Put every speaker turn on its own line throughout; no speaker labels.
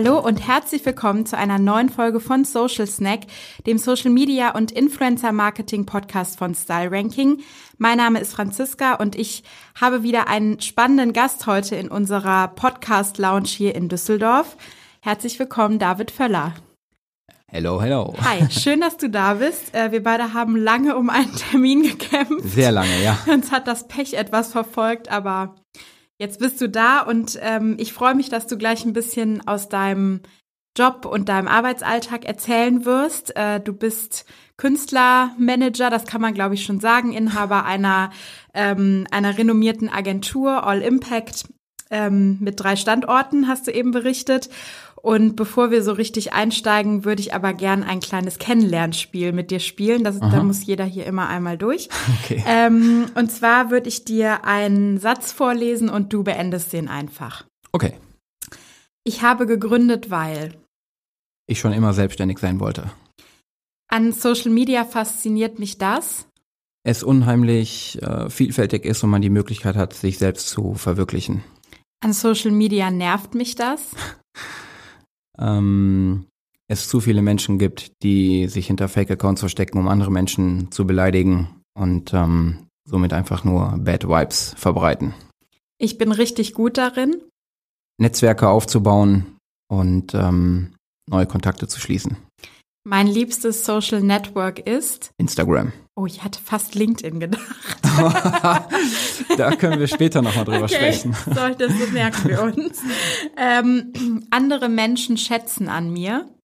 Hallo und herzlich willkommen zu einer neuen Folge von Social Snack, dem Social Media und Influencer Marketing Podcast von Style Ranking. Mein Name ist Franziska und ich habe wieder einen spannenden Gast heute in unserer Podcast Lounge hier in Düsseldorf. Herzlich willkommen, David Völler.
Hello, hello.
Hi, schön, dass du da bist. Äh, wir beide haben lange um einen Termin gekämpft.
Sehr lange, ja.
Uns hat das Pech etwas verfolgt, aber Jetzt bist du da und ähm, ich freue mich, dass du gleich ein bisschen aus deinem Job und deinem Arbeitsalltag erzählen wirst. Äh, du bist Künstlermanager, das kann man glaube ich schon sagen, Inhaber einer, ähm, einer renommierten Agentur, All Impact, ähm, mit drei Standorten, hast du eben berichtet. Und bevor wir so richtig einsteigen, würde ich aber gern ein kleines Kennenlernspiel mit dir spielen. Das, da muss jeder hier immer einmal durch. Okay. Ähm, und zwar würde ich dir einen Satz vorlesen und du beendest den einfach.
Okay.
Ich habe gegründet, weil
ich schon immer selbstständig sein wollte.
An Social Media fasziniert mich das.
Es unheimlich äh, vielfältig ist und man die Möglichkeit hat, sich selbst zu verwirklichen.
An Social Media nervt mich das.
ähm, es zu viele Menschen gibt, die sich hinter Fake-Accounts verstecken, um andere Menschen zu beleidigen und ähm, somit einfach nur Bad Vibes verbreiten.
Ich bin richtig gut darin.
Netzwerke aufzubauen und ähm, neue Kontakte zu schließen.
Mein liebstes Social Network ist
Instagram.
Oh, ich hatte fast LinkedIn gedacht.
da können wir später nochmal drüber okay. sprechen.
So, das merken wir uns. Ähm, andere Menschen schätzen an mir.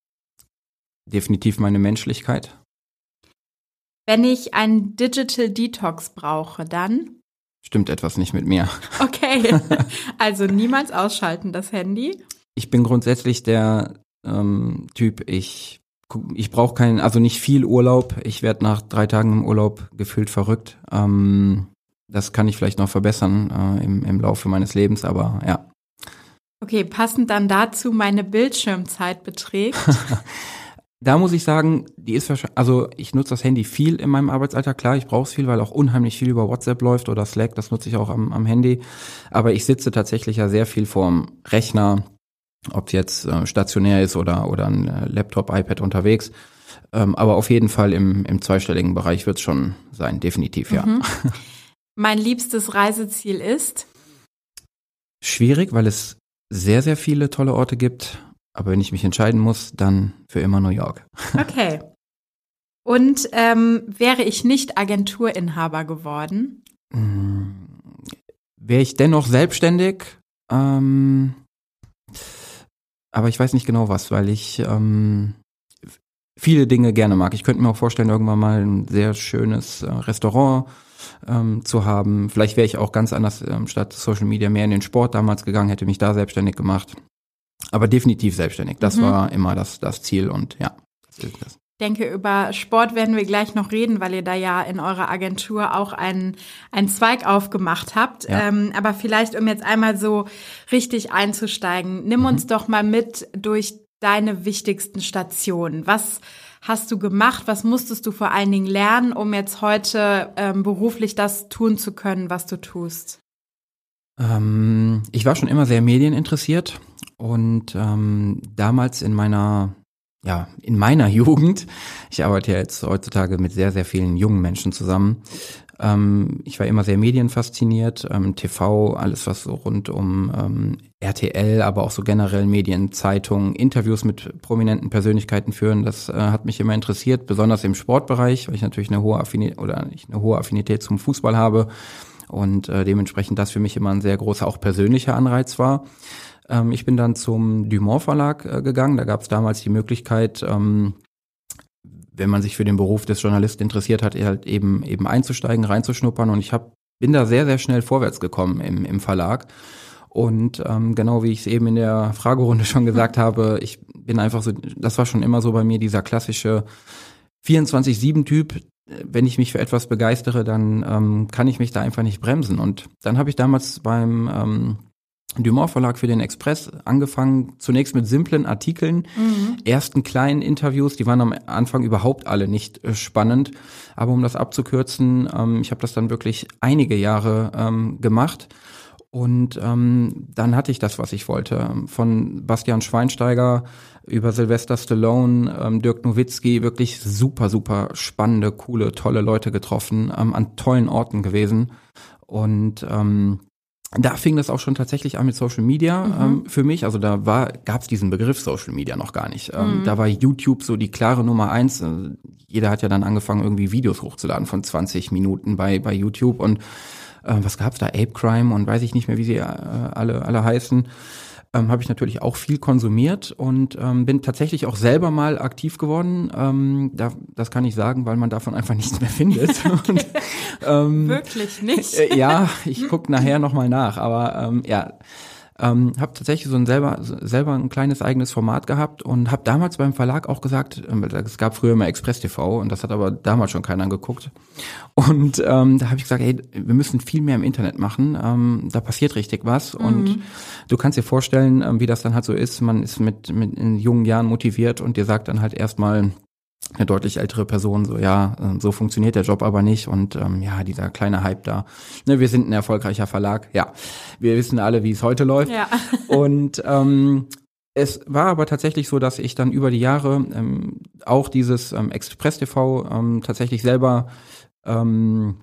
Definitiv meine Menschlichkeit.
Wenn ich einen Digital Detox brauche, dann?
Stimmt etwas nicht mit mir.
Okay. Also niemals ausschalten das Handy.
Ich bin grundsätzlich der ähm, Typ, ich ich brauche keinen, also nicht viel Urlaub. Ich werde nach drei Tagen im Urlaub gefühlt verrückt. Ähm, das kann ich vielleicht noch verbessern äh, im, im Laufe meines Lebens, aber ja.
Okay, passend dann dazu meine Bildschirmzeit beträgt.
da muss ich sagen, die ist wahrscheinlich, also ich nutze das Handy viel in meinem Arbeitsalltag. Klar, ich brauche es viel, weil auch unheimlich viel über WhatsApp läuft oder Slack, das nutze ich auch am, am Handy. Aber ich sitze tatsächlich ja sehr viel vorm Rechner, ob jetzt äh, stationär ist oder, oder ein äh, Laptop, iPad unterwegs. Ähm, aber auf jeden Fall im, im zweistelligen Bereich wird es schon sein, definitiv, ja. Mhm.
Mein liebstes Reiseziel ist?
Schwierig, weil es sehr, sehr viele tolle Orte gibt. Aber wenn ich mich entscheiden muss, dann für immer New York.
Okay. Und ähm, wäre ich nicht Agenturinhaber geworden?
Hm, wäre ich dennoch selbstständig? Ähm, aber ich weiß nicht genau was, weil ich ähm, viele Dinge gerne mag. Ich könnte mir auch vorstellen, irgendwann mal ein sehr schönes äh, Restaurant ähm, zu haben. Vielleicht wäre ich auch ganz anders ähm, statt Social Media mehr in den Sport damals gegangen, hätte mich da selbstständig gemacht. Aber definitiv selbstständig. Das mhm. war immer das, das Ziel und ja, das
ist das. Ich denke, über Sport werden wir gleich noch reden, weil ihr da ja in eurer Agentur auch einen, einen Zweig aufgemacht habt. Ja. Ähm, aber vielleicht, um jetzt einmal so richtig einzusteigen, nimm mhm. uns doch mal mit durch deine wichtigsten Stationen. Was hast du gemacht? Was musstest du vor allen Dingen lernen, um jetzt heute ähm, beruflich das tun zu können, was du tust?
Ähm, ich war schon immer sehr medieninteressiert und ähm, damals in meiner ja, in meiner Jugend, ich arbeite ja jetzt heutzutage mit sehr, sehr vielen jungen Menschen zusammen. Ähm, ich war immer sehr medienfasziniert, ähm, TV, alles was so rund um ähm, RTL, aber auch so generell Medien, Zeitungen, Interviews mit prominenten Persönlichkeiten führen, das äh, hat mich immer interessiert, besonders im Sportbereich, weil ich natürlich eine hohe Affinität oder nicht eine hohe Affinität zum Fußball habe und äh, dementsprechend das für mich immer ein sehr großer, auch persönlicher Anreiz war. Ähm, ich bin dann zum Dumont Verlag äh, gegangen. Da gab es damals die Möglichkeit, ähm, wenn man sich für den Beruf des Journalisten interessiert hat, halt eben eben einzusteigen, reinzuschnuppern. Und ich hab, bin da sehr, sehr schnell vorwärts gekommen im, im Verlag. Und ähm, genau wie ich es eben in der Fragerunde schon gesagt habe, ich bin einfach so, das war schon immer so bei mir dieser klassische 24-7-Typ, wenn ich mich für etwas begeistere, dann ähm, kann ich mich da einfach nicht bremsen. Und dann habe ich damals beim ähm, Dumont Verlag für den Express angefangen, zunächst mit simplen Artikeln, mhm. ersten kleinen Interviews, die waren am Anfang überhaupt alle nicht äh, spannend, aber um das abzukürzen, ähm, ich habe das dann wirklich einige Jahre ähm, gemacht und ähm, dann hatte ich das, was ich wollte. Von Bastian Schweinsteiger über Sylvester Stallone, ähm, Dirk Nowitzki, wirklich super, super spannende, coole, tolle Leute getroffen, ähm, an tollen Orten gewesen. Und ähm, da fing das auch schon tatsächlich an mit Social Media mhm. ähm, für mich. Also da war, gab es diesen Begriff Social Media noch gar nicht. Ähm, mhm. Da war YouTube so die klare Nummer eins. Äh, jeder hat ja dann angefangen, irgendwie Videos hochzuladen von 20 Minuten bei, bei YouTube und äh, was gab's da, Ape Crime und weiß ich nicht mehr, wie sie äh, alle, alle heißen, ähm, habe ich natürlich auch viel konsumiert und ähm, bin tatsächlich auch selber mal aktiv geworden. Ähm, da, das kann ich sagen, weil man davon einfach nichts mehr findet. und,
ähm, Wirklich nicht?
Äh, ja, ich gucke nachher nochmal nach, aber ähm, ja ähm, habe tatsächlich so ein selber selber ein kleines eigenes Format gehabt und habe damals beim Verlag auch gesagt, ähm, es gab früher mal Express TV und das hat aber damals schon keiner geguckt. Und ähm, da habe ich gesagt, hey, wir müssen viel mehr im Internet machen. Ähm, da passiert richtig was mhm. und du kannst dir vorstellen, ähm, wie das dann halt so ist. Man ist mit mit in jungen Jahren motiviert und dir sagt dann halt erstmal eine deutlich ältere Person so, ja, ähm, so funktioniert der Job aber nicht und ähm, ja, dieser kleine Hype da. Ne, wir sind ein erfolgreicher Verlag, ja. Wir wissen alle, wie es heute läuft. Ja. Und ähm, es war aber tatsächlich so, dass ich dann über die Jahre ähm, auch dieses ähm, Express TV ähm, tatsächlich selber ähm,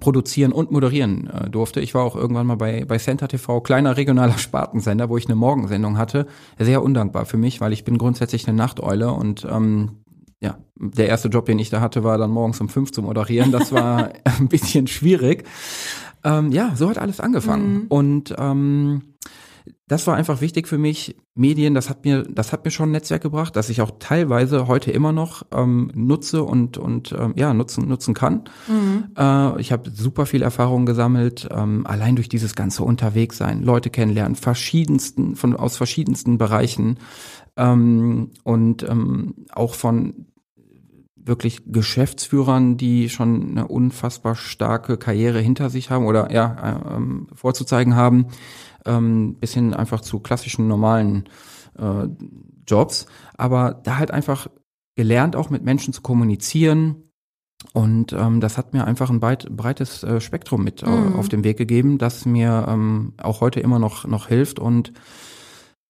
produzieren und moderieren äh, durfte. Ich war auch irgendwann mal bei, bei Center TV, kleiner regionaler Spartensender, wo ich eine Morgensendung hatte. Sehr undankbar für mich, weil ich bin grundsätzlich eine Nachteule und ähm, ja, der erste Job, den ich da hatte, war dann morgens um fünf zu moderieren. Das war ein bisschen schwierig. Ähm, ja, so hat alles angefangen. Mhm. Und ähm, das war einfach wichtig für mich. Medien, das hat mir, das hat mir schon ein Netzwerk gebracht, das ich auch teilweise heute immer noch ähm, nutze und und ähm, ja nutzen nutzen kann. Mhm. Äh, ich habe super viel Erfahrung gesammelt, ähm, allein durch dieses ganze Unterwegssein, Leute kennenlernen, verschiedensten von aus verschiedensten Bereichen ähm, und ähm, auch von wirklich Geschäftsführern, die schon eine unfassbar starke Karriere hinter sich haben oder ja ähm, vorzuzeigen haben, ähm, bis hin einfach zu klassischen normalen äh, Jobs. Aber da halt einfach gelernt, auch mit Menschen zu kommunizieren. Und ähm, das hat mir einfach ein breit, breites äh, Spektrum mit äh, mhm. auf den Weg gegeben, das mir ähm, auch heute immer noch noch hilft und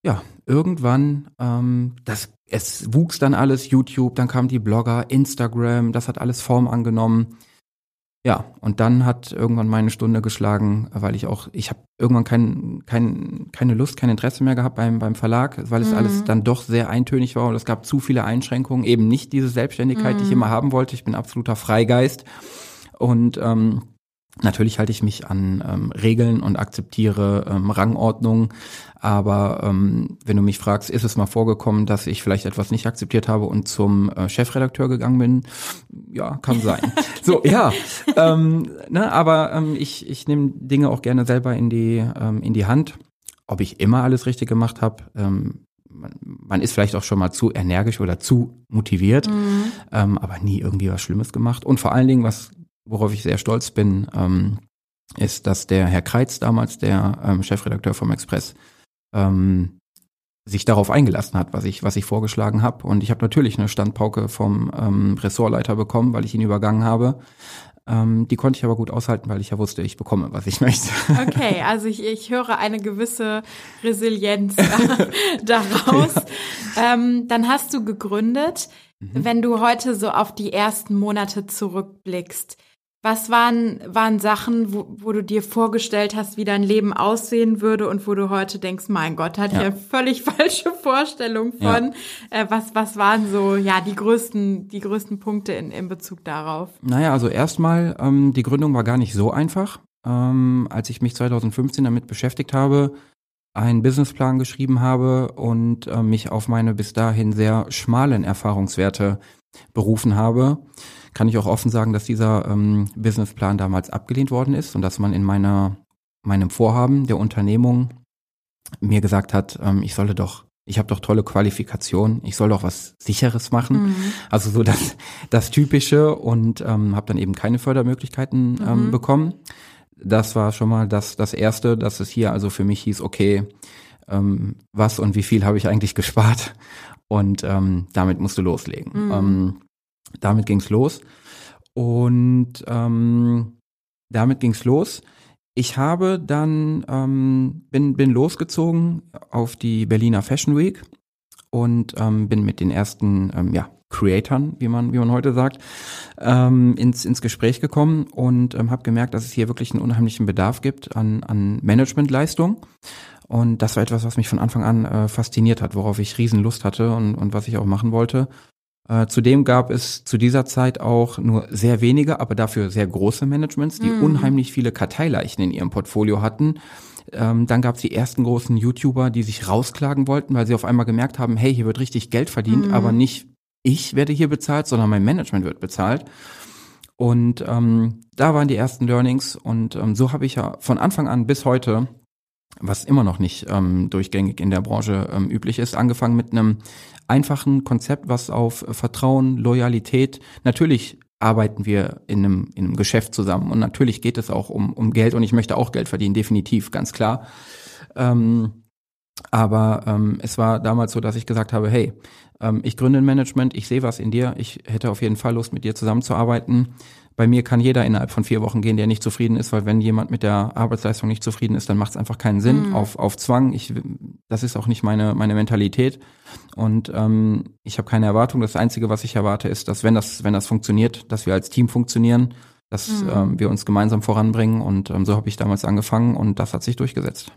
ja, irgendwann, ähm, das, es wuchs dann alles, YouTube, dann kamen die Blogger, Instagram, das hat alles Form angenommen. Ja, und dann hat irgendwann meine Stunde geschlagen, weil ich auch, ich habe irgendwann kein, kein, keine Lust, kein Interesse mehr gehabt beim, beim Verlag, weil es mhm. alles dann doch sehr eintönig war und es gab zu viele Einschränkungen, eben nicht diese Selbstständigkeit, mhm. die ich mhm. immer haben wollte. Ich bin absoluter Freigeist und ähm, Natürlich halte ich mich an ähm, Regeln und akzeptiere ähm, Rangordnungen, aber ähm, wenn du mich fragst, ist es mal vorgekommen, dass ich vielleicht etwas nicht akzeptiert habe und zum äh, Chefredakteur gegangen bin? Ja, kann sein. so, ja, ähm, ne, aber ähm, ich, ich nehme Dinge auch gerne selber in die, ähm, in die Hand. Ob ich immer alles richtig gemacht habe, ähm, man, man ist vielleicht auch schon mal zu energisch oder zu motiviert, mhm. ähm, aber nie irgendwie was Schlimmes gemacht. Und vor allen Dingen, was worauf ich sehr stolz bin, ähm, ist, dass der Herr Kreitz damals, der ähm, Chefredakteur vom Express, ähm, sich darauf eingelassen hat, was ich, was ich vorgeschlagen habe. Und ich habe natürlich eine Standpauke vom ähm, Ressortleiter bekommen, weil ich ihn übergangen habe. Ähm, die konnte ich aber gut aushalten, weil ich ja wusste, ich bekomme, was ich möchte.
Okay, also ich, ich höre eine gewisse Resilienz daraus. Ja. Ähm, dann hast du gegründet. Mhm. Wenn du heute so auf die ersten Monate zurückblickst, was waren, waren Sachen, wo, wo du dir vorgestellt hast, wie dein Leben aussehen würde und wo du heute denkst, mein Gott, hatte ja. eine völlig falsche Vorstellung von. Ja. Äh, was, was waren so, ja, die größten, die größten Punkte in, in Bezug darauf?
Naja, also erstmal, ähm, die Gründung war gar nicht so einfach. Ähm, als ich mich 2015 damit beschäftigt habe, einen Businessplan geschrieben habe und äh, mich auf meine bis dahin sehr schmalen Erfahrungswerte berufen habe, kann ich auch offen sagen, dass dieser ähm, Businessplan damals abgelehnt worden ist und dass man in meiner, meinem Vorhaben der Unternehmung mir gesagt hat, ähm, ich solle doch ich habe doch tolle Qualifikation, ich soll doch was Sicheres machen. Mhm. Also so das, das Typische und ähm, habe dann eben keine Fördermöglichkeiten ähm, mhm. bekommen. Das war schon mal das, das Erste, dass es hier also für mich hieß, okay, ähm, was und wie viel habe ich eigentlich gespart und ähm, damit musst du loslegen. Mhm. Ähm, damit ging's los und ähm, damit ging's los. Ich habe dann ähm, bin bin losgezogen auf die Berliner Fashion Week und ähm, bin mit den ersten ähm, ja Creatoren, wie man wie man heute sagt, ähm, ins ins Gespräch gekommen und ähm, habe gemerkt, dass es hier wirklich einen unheimlichen Bedarf gibt an an Managementleistung. Und das war etwas, was mich von Anfang an äh, fasziniert hat, worauf ich riesen Lust hatte und, und was ich auch machen wollte. Äh, zudem gab es zu dieser Zeit auch nur sehr wenige, aber dafür sehr große Managements, die mm. unheimlich viele Karteileichen in ihrem Portfolio hatten. Ähm, dann gab es die ersten großen YouTuber, die sich rausklagen wollten, weil sie auf einmal gemerkt haben, hey, hier wird richtig Geld verdient, mm. aber nicht ich werde hier bezahlt, sondern mein Management wird bezahlt. Und ähm, da waren die ersten Learnings und ähm, so habe ich ja von Anfang an bis heute was immer noch nicht ähm, durchgängig in der Branche ähm, üblich ist, angefangen mit einem einfachen Konzept, was auf Vertrauen, Loyalität, natürlich arbeiten wir in einem, in einem Geschäft zusammen und natürlich geht es auch um, um Geld und ich möchte auch Geld verdienen, definitiv, ganz klar. Ähm, aber ähm, es war damals so, dass ich gesagt habe, hey, ähm, ich gründe ein Management, ich sehe was in dir, ich hätte auf jeden Fall Lust, mit dir zusammenzuarbeiten. Bei mir kann jeder innerhalb von vier Wochen gehen, der nicht zufrieden ist, weil wenn jemand mit der Arbeitsleistung nicht zufrieden ist, dann macht es einfach keinen Sinn mhm. auf, auf Zwang. Ich, das ist auch nicht meine, meine Mentalität. Und ähm, ich habe keine Erwartung. Das Einzige, was ich erwarte, ist, dass wenn das, wenn das funktioniert, dass wir als Team funktionieren, dass mhm. ähm, wir uns gemeinsam voranbringen. Und ähm, so habe ich damals angefangen und das hat sich durchgesetzt.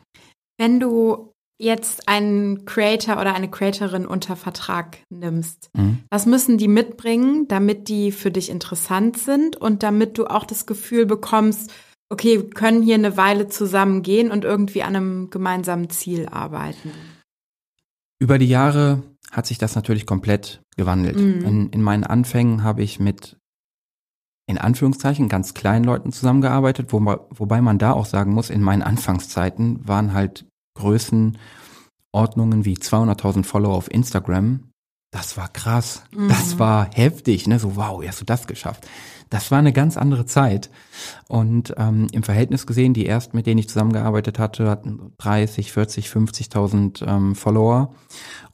Wenn du jetzt einen Creator oder eine Creatorin unter Vertrag nimmst, mhm. was müssen die mitbringen, damit die für dich interessant sind und damit du auch das Gefühl bekommst, okay, wir können hier eine Weile zusammen gehen und irgendwie an einem gemeinsamen Ziel arbeiten?
Über die Jahre hat sich das natürlich komplett gewandelt. Mhm. In, in meinen Anfängen habe ich mit in Anführungszeichen ganz kleinen Leuten zusammengearbeitet, wo, wobei man da auch sagen muss, in meinen Anfangszeiten waren halt Größenordnungen wie 200.000 Follower auf Instagram. Das war krass. Mhm. Das war heftig, ne? So, wow, hast du das geschafft. Das war eine ganz andere Zeit. Und ähm, im Verhältnis gesehen, die ersten, mit denen ich zusammengearbeitet hatte, hatten 30, 40, 50.000 ähm, Follower.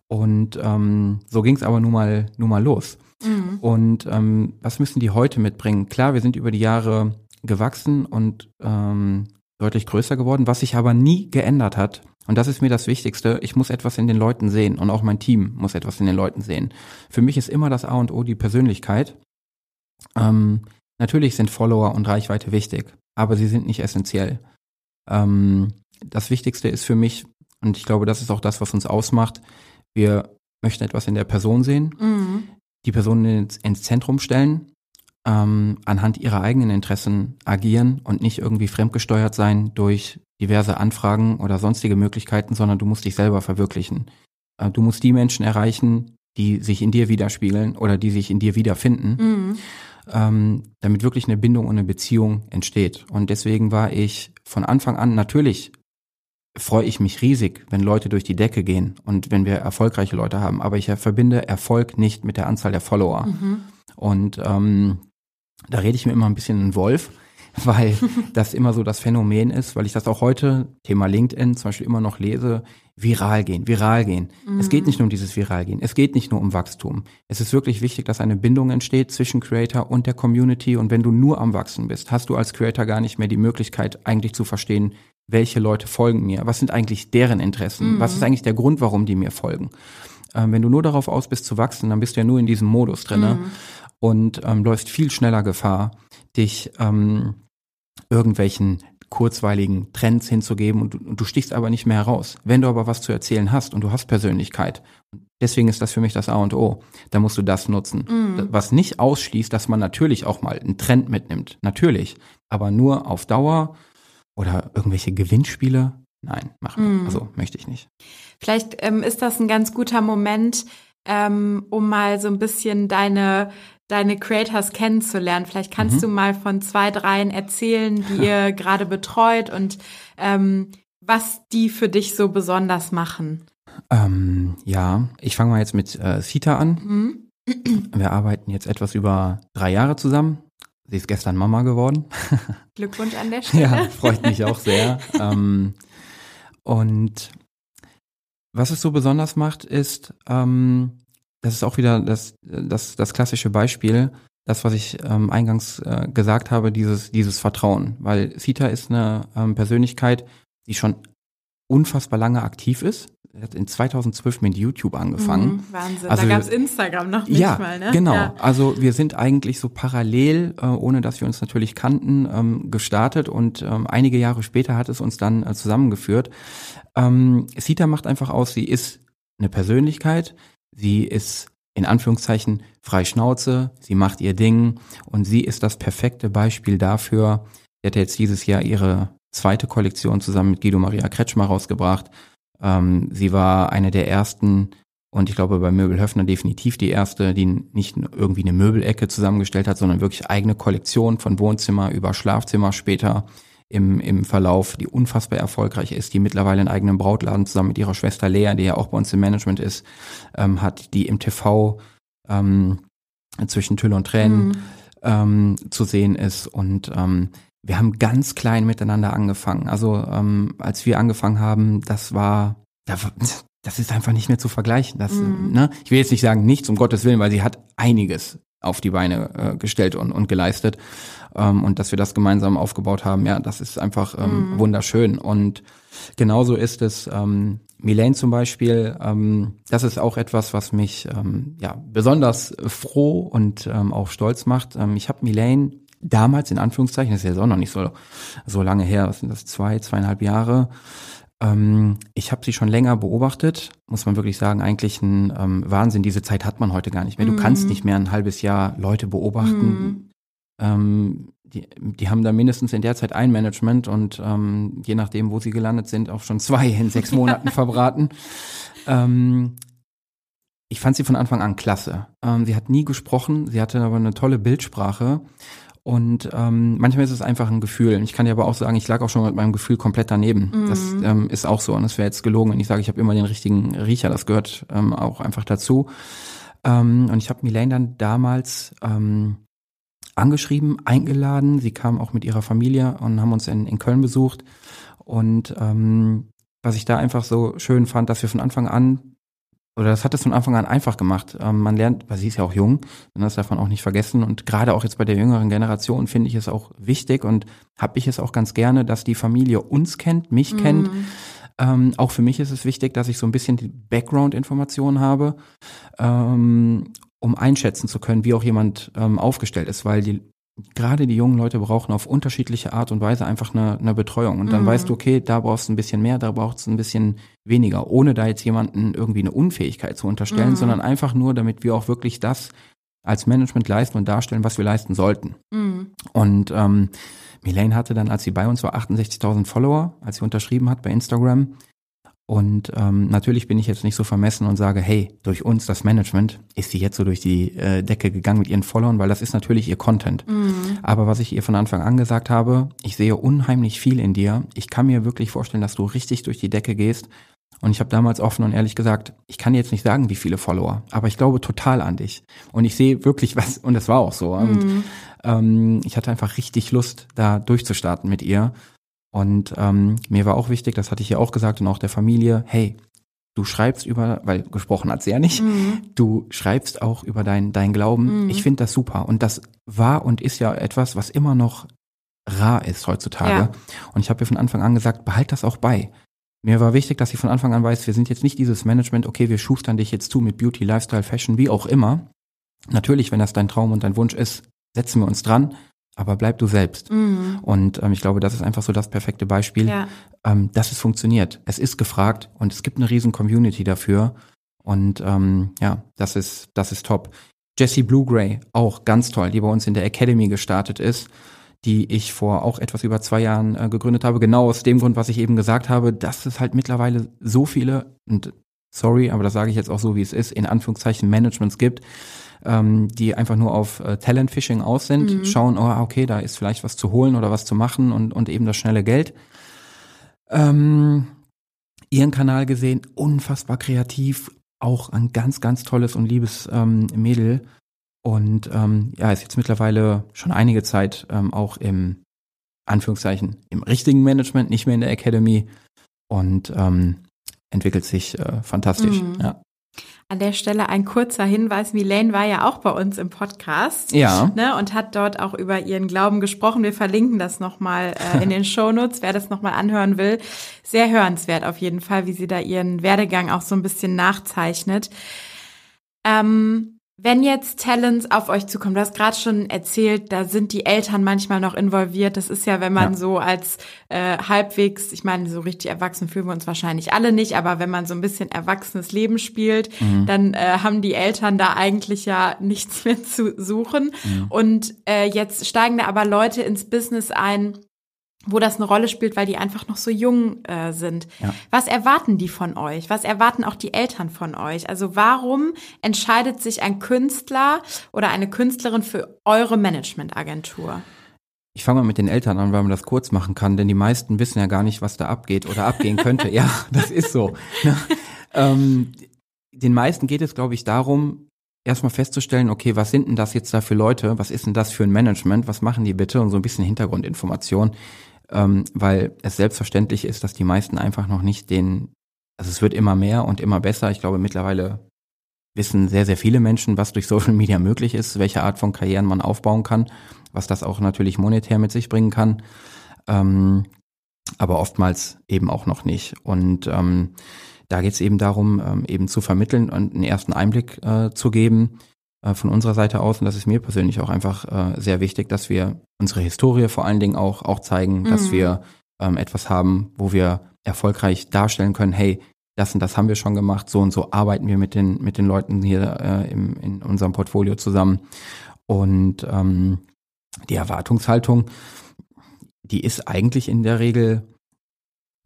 Und ähm, so ging es aber nun mal, nun mal los. Mhm. Und ähm, was müssen die heute mitbringen? Klar, wir sind über die Jahre gewachsen und ähm, deutlich größer geworden, was sich aber nie geändert hat. Und das ist mir das Wichtigste. Ich muss etwas in den Leuten sehen und auch mein Team muss etwas in den Leuten sehen. Für mich ist immer das A und O die Persönlichkeit. Ähm, natürlich sind Follower und Reichweite wichtig, aber sie sind nicht essentiell. Ähm, das Wichtigste ist für mich, und ich glaube, das ist auch das, was uns ausmacht, wir möchten etwas in der Person sehen, mhm. die Person ins, ins Zentrum stellen ähm, anhand ihrer eigenen Interessen agieren und nicht irgendwie fremdgesteuert sein durch diverse Anfragen oder sonstige Möglichkeiten, sondern du musst dich selber verwirklichen. Äh, du musst die Menschen erreichen, die sich in dir widerspiegeln oder die sich in dir wiederfinden, mhm. ähm, damit wirklich eine Bindung und eine Beziehung entsteht. Und deswegen war ich von Anfang an natürlich freue ich mich riesig, wenn Leute durch die Decke gehen und wenn wir erfolgreiche Leute haben. Aber ich verbinde Erfolg nicht mit der Anzahl der Follower. Mhm. Und ähm, da rede ich mir immer ein bisschen in Wolf, weil das immer so das Phänomen ist, weil ich das auch heute, Thema LinkedIn zum Beispiel immer noch lese, viral gehen, viral gehen. Mhm. Es geht nicht nur um dieses viral gehen, es geht nicht nur um Wachstum. Es ist wirklich wichtig, dass eine Bindung entsteht zwischen Creator und der Community und wenn du nur am Wachsen bist, hast du als Creator gar nicht mehr die Möglichkeit eigentlich zu verstehen, welche Leute folgen mir, was sind eigentlich deren Interessen, mhm. was ist eigentlich der Grund, warum die mir folgen. Ähm, wenn du nur darauf aus bist zu wachsen, dann bist du ja nur in diesem Modus drinne. Mhm und ähm, läufst viel schneller Gefahr, dich ähm, irgendwelchen kurzweiligen Trends hinzugeben und du, und du stichst aber nicht mehr heraus. Wenn du aber was zu erzählen hast und du hast Persönlichkeit, deswegen ist das für mich das A und O, da musst du das nutzen. Mhm. Was nicht ausschließt, dass man natürlich auch mal einen Trend mitnimmt, natürlich, aber nur auf Dauer oder irgendwelche Gewinnspiele, nein, machen. Mhm. Also möchte ich nicht.
Vielleicht ähm, ist das ein ganz guter Moment, ähm, um mal so ein bisschen deine deine Creators kennenzulernen. Vielleicht kannst mhm. du mal von zwei, dreien erzählen, die ihr gerade betreut und ähm, was die für dich so besonders machen.
Ähm, ja, ich fange mal jetzt mit äh, Sita an.
Mhm.
Wir arbeiten jetzt etwas über drei Jahre zusammen. Sie ist gestern Mama geworden.
Glückwunsch an der Stelle.
ja, freut mich auch sehr. ähm, und was es so besonders macht, ist, ähm, das ist auch wieder das, das, das klassische Beispiel, das, was ich ähm, eingangs äh, gesagt habe, dieses, dieses Vertrauen. Weil Sita ist eine ähm, Persönlichkeit, die schon unfassbar lange aktiv ist. Er hat in 2012 mit YouTube angefangen.
Mhm, Wahnsinn,
Also
da
wir-
gab's Instagram noch nicht
ja,
mal, ne?
genau.
Ja.
Also wir sind eigentlich so parallel, äh, ohne dass wir uns natürlich kannten, ähm, gestartet und ähm, einige Jahre später hat es uns dann äh, zusammengeführt. Ähm, Sita macht einfach aus, sie ist eine Persönlichkeit, sie ist in Anführungszeichen frei Schnauze, sie macht ihr Ding und sie ist das perfekte Beispiel dafür. Sie hat jetzt dieses Jahr ihre zweite Kollektion zusammen mit Guido Maria Kretschmer rausgebracht. Ähm, sie war eine der ersten und ich glaube bei Möbel Höfner definitiv die erste, die nicht irgendwie eine Möbelecke zusammengestellt hat, sondern wirklich eigene Kollektion von Wohnzimmer über Schlafzimmer später im, im Verlauf, die unfassbar erfolgreich ist, die mittlerweile einen eigenen Brautladen zusammen mit ihrer Schwester Lea, die ja auch bei uns im Management ist, ähm, hat, die im TV ähm, zwischen Tülle und Tränen
Mhm.
ähm, zu sehen ist. Und ähm, wir haben ganz klein miteinander angefangen. Also ähm, als wir angefangen haben, das war, da das ist einfach nicht mehr zu vergleichen. Das,
Mhm.
ne? Ich will jetzt nicht sagen nichts, um Gottes Willen, weil sie hat einiges auf die Beine äh, gestellt und, und geleistet. Ähm, und dass wir das gemeinsam aufgebaut haben, ja, das ist einfach ähm,
Mhm.
wunderschön. Und genauso ist es, ähm, Milane zum Beispiel, ähm, das ist auch etwas, was mich ähm, ja besonders froh und ähm, auch stolz macht. Ähm, ich habe Milane damals in Anführungszeichen, das ist ja auch noch nicht so, so lange her, was sind das, zwei, zweieinhalb Jahre. Ähm, ich habe sie schon länger beobachtet, muss man wirklich sagen, eigentlich ein ähm, Wahnsinn. Diese Zeit hat man heute gar nicht mehr. Du
Mhm.
kannst nicht mehr ein halbes Jahr Leute beobachten.
Mhm.
Ähm, die, die haben da mindestens in der Zeit ein Management und ähm, je nachdem, wo sie gelandet sind, auch schon zwei in sechs Monaten verbraten. Ähm, ich fand sie von Anfang an klasse. Ähm, sie hat nie gesprochen, sie hatte aber eine tolle Bildsprache. Und ähm, manchmal ist es einfach ein Gefühl. Ich kann dir aber auch sagen, ich lag auch schon mit meinem Gefühl komplett daneben.
Mhm.
Das ähm, ist auch so. Und es wäre jetzt gelogen, wenn ich sage, ich habe immer den richtigen Riecher. Das gehört ähm, auch einfach dazu. Ähm, und ich habe Milane dann damals ähm, angeschrieben, eingeladen. Sie kam auch mit ihrer Familie und haben uns in, in Köln besucht. Und ähm, was ich da einfach so schön fand, dass wir von Anfang an, oder das hat es von Anfang an einfach gemacht. Ähm, man lernt, weil sie ist ja auch jung, und das darf man auch nicht vergessen. Und gerade auch jetzt bei der jüngeren Generation finde ich es auch wichtig und habe ich es auch ganz gerne, dass die Familie uns kennt, mich kennt.
Mhm.
Ähm, auch für mich ist es wichtig, dass ich so ein bisschen die Background-Informationen habe, ähm, um einschätzen zu können, wie auch jemand ähm, aufgestellt ist, weil die gerade die jungen Leute brauchen auf unterschiedliche Art und Weise einfach eine, eine Betreuung. Und dann
Mhm.
weißt du, okay, da brauchst du ein bisschen mehr, da brauchst du ein bisschen weniger, ohne da jetzt jemanden irgendwie eine Unfähigkeit zu unterstellen,
Mhm.
sondern einfach nur, damit wir auch wirklich das als Management leisten und darstellen, was wir leisten sollten.
Mhm.
Und ähm, Milane hatte dann, als sie bei uns war, 68.000 Follower, als sie unterschrieben hat bei Instagram. Und ähm, natürlich bin ich jetzt nicht so vermessen und sage, hey, durch uns, das Management, ist sie jetzt so durch die äh, Decke gegangen mit ihren Followern, weil das ist natürlich ihr Content.
Mhm.
Aber was ich ihr von Anfang an gesagt habe, ich sehe unheimlich viel in dir. Ich kann mir wirklich vorstellen, dass du richtig durch die Decke gehst. Und ich habe damals offen und ehrlich gesagt, ich kann jetzt nicht sagen, wie viele Follower, aber ich glaube total an dich. Und ich sehe wirklich was, und das war auch so. Und
Mhm.
ähm, ich hatte einfach richtig Lust, da durchzustarten mit ihr. Und ähm, mir war auch wichtig, das hatte ich ja auch gesagt und auch der Familie, hey, du schreibst über, weil gesprochen hat sie ja nicht,
Mhm.
du schreibst auch über dein, dein Glauben.
Mhm.
Ich finde das super. Und das war und ist ja etwas, was immer noch rar ist heutzutage.
Ja.
Und ich habe ihr von Anfang an gesagt, behalt das auch bei. Mir war wichtig, dass sie von Anfang an weiß, wir sind jetzt nicht dieses Management, okay, wir schustern dich jetzt zu mit Beauty, Lifestyle, Fashion, wie auch immer. Natürlich, wenn das dein Traum und dein Wunsch ist, setzen wir uns dran, aber bleib du selbst.
Mhm.
Und ähm, ich glaube, das ist einfach so das perfekte Beispiel,
Ja.
ähm, dass es funktioniert. Es ist gefragt und es gibt eine riesen Community dafür. Und ähm, ja, das ist, das ist top. Jessie Bluegray, auch ganz toll, die bei uns in der Academy gestartet ist, die ich vor auch etwas über zwei Jahren äh, gegründet habe. Genau aus dem Grund, was ich eben gesagt habe, dass es halt mittlerweile so viele, und sorry, aber das sage ich jetzt auch so, wie es ist, in Anführungszeichen Managements gibt, ähm, die einfach nur auf äh, Talent-Fishing aus sind,
Mhm.
schauen, oh, okay, da ist vielleicht was zu holen oder was zu machen und, und eben das schnelle Geld. Ähm, ihren Kanal gesehen, unfassbar kreativ, auch ein ganz, ganz tolles und liebes ähm, Mädel. Und ähm, ja, ist jetzt mittlerweile schon einige Zeit ähm, auch im Anführungszeichen im richtigen Management, nicht mehr in der Academy und ähm, entwickelt sich äh, fantastisch. Mhm. Ja.
An der Stelle ein kurzer Hinweis. Milane war ja auch bei uns im Podcast.
Ja.
Ne, und hat dort auch über ihren Glauben gesprochen. Wir verlinken das nochmal äh, in den Shownotes, wer das nochmal anhören will. Sehr hörenswert auf jeden Fall, wie sie da ihren Werdegang auch so ein bisschen nachzeichnet. Ähm, wenn jetzt Talents auf euch zukommen, du hast gerade schon erzählt, da sind die Eltern manchmal noch involviert. Das ist ja, wenn man ja. so als äh, halbwegs, ich meine, so richtig erwachsen fühlen wir uns wahrscheinlich alle nicht, aber wenn man so ein bisschen erwachsenes Leben spielt, mhm. dann äh, haben die Eltern da eigentlich ja nichts mehr zu suchen. Mhm. Und äh, jetzt steigen da aber Leute ins Business ein, wo das eine Rolle spielt, weil die einfach noch so jung äh, sind. Ja. Was erwarten die von euch? Was erwarten auch die Eltern von euch? Also warum entscheidet sich ein Künstler oder eine Künstlerin für eure Managementagentur?
Ich fange mal mit den Eltern an, weil man das kurz machen kann, denn die meisten wissen ja gar nicht, was da abgeht oder abgehen könnte. ja, das ist so. Ne? ähm, den meisten geht es, glaube ich, darum, erstmal festzustellen, okay, was sind denn das jetzt da für Leute? Was ist denn das für ein Management? Was machen die bitte? Und so ein bisschen Hintergrundinformation ähm, weil es selbstverständlich ist, dass die meisten einfach noch nicht den, also es wird immer mehr und immer besser. Ich glaube, mittlerweile wissen sehr, sehr viele Menschen, was durch Social Media möglich ist, welche Art von Karrieren man aufbauen kann, was das auch natürlich monetär mit sich bringen kann. Ähm, aber oftmals eben auch noch nicht. Und ähm, da geht es eben darum, ähm, eben zu vermitteln und einen ersten Einblick äh, zu geben, von unserer Seite aus, und das ist mir persönlich auch einfach äh, sehr wichtig, dass wir unsere Historie vor allen Dingen auch, auch zeigen, mhm. dass wir ähm, etwas haben, wo wir erfolgreich darstellen können, hey, das und das haben wir schon gemacht, so und so arbeiten wir mit den, mit den Leuten hier äh, im, in unserem Portfolio zusammen. Und ähm, die Erwartungshaltung, die ist eigentlich in der Regel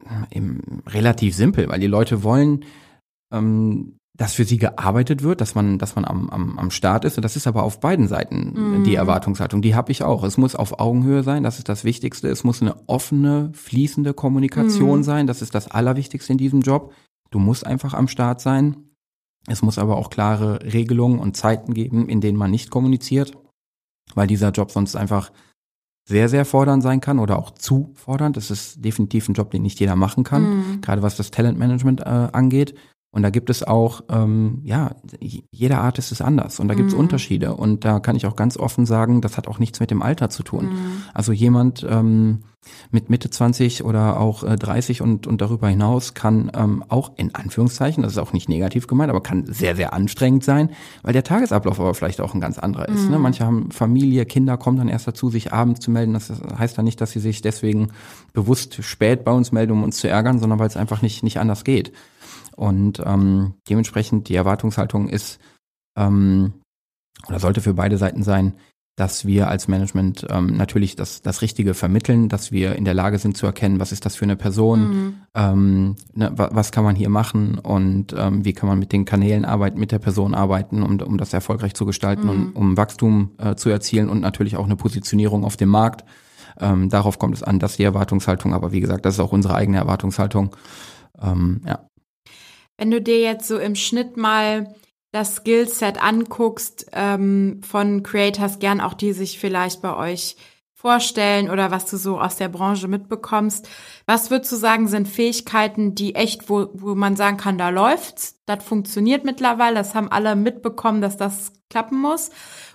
äh, relativ simpel, weil die Leute wollen ähm, dass für sie gearbeitet wird, dass man, dass man am, am, am Start ist. Und das ist aber auf beiden Seiten mm. die Erwartungshaltung. Die habe ich auch. Es muss auf Augenhöhe sein, das ist das Wichtigste. Es muss eine offene, fließende Kommunikation mm. sein. Das ist das Allerwichtigste in diesem Job. Du musst einfach am Start sein. Es muss aber auch klare Regelungen und Zeiten geben, in denen man nicht kommuniziert, weil dieser Job sonst einfach sehr, sehr fordernd sein kann oder auch zu fordernd. Das ist definitiv ein Job, den nicht jeder machen kann, mm. gerade was das Talentmanagement äh, angeht. Und da gibt es auch, ähm, ja, jeder Artist ist anders und da gibt es mhm. Unterschiede. Und da kann ich auch ganz offen sagen, das hat auch nichts mit dem Alter zu tun. Mhm. Also jemand ähm, mit Mitte 20 oder auch äh, 30 und, und darüber hinaus kann ähm, auch in Anführungszeichen, das ist auch nicht negativ gemeint, aber kann sehr, sehr anstrengend sein, weil der Tagesablauf aber vielleicht auch ein ganz anderer ist. Ne? Mhm. Ne? Manche haben Familie, Kinder kommen dann erst dazu, sich abends zu melden. Das heißt dann nicht, dass sie sich deswegen bewusst spät bei uns melden, um uns zu ärgern, sondern weil es einfach nicht, nicht anders geht. Und ähm, dementsprechend die Erwartungshaltung ist ähm, oder sollte für beide Seiten sein, dass wir als Management ähm, natürlich das, das Richtige vermitteln, dass wir in der Lage sind zu erkennen, was ist das für eine Person, mhm. ähm, ne, was kann man hier machen und ähm, wie kann man mit den Kanälen arbeiten, mit der Person arbeiten, um, um das erfolgreich zu gestalten mhm. und um Wachstum äh, zu erzielen und natürlich auch eine Positionierung auf dem Markt. Ähm, darauf kommt es an, dass die Erwartungshaltung, aber wie gesagt, das ist auch unsere eigene Erwartungshaltung. Ähm, ja.
Wenn du dir jetzt so im Schnitt mal das Skillset anguckst ähm, von Creators, gern auch die sich vielleicht bei euch vorstellen oder was du so aus der Branche mitbekommst. Was würdest du sagen, sind Fähigkeiten, die echt, wo, wo man sagen kann, da läuft's, das funktioniert mittlerweile, das haben alle mitbekommen, dass das klappen muss.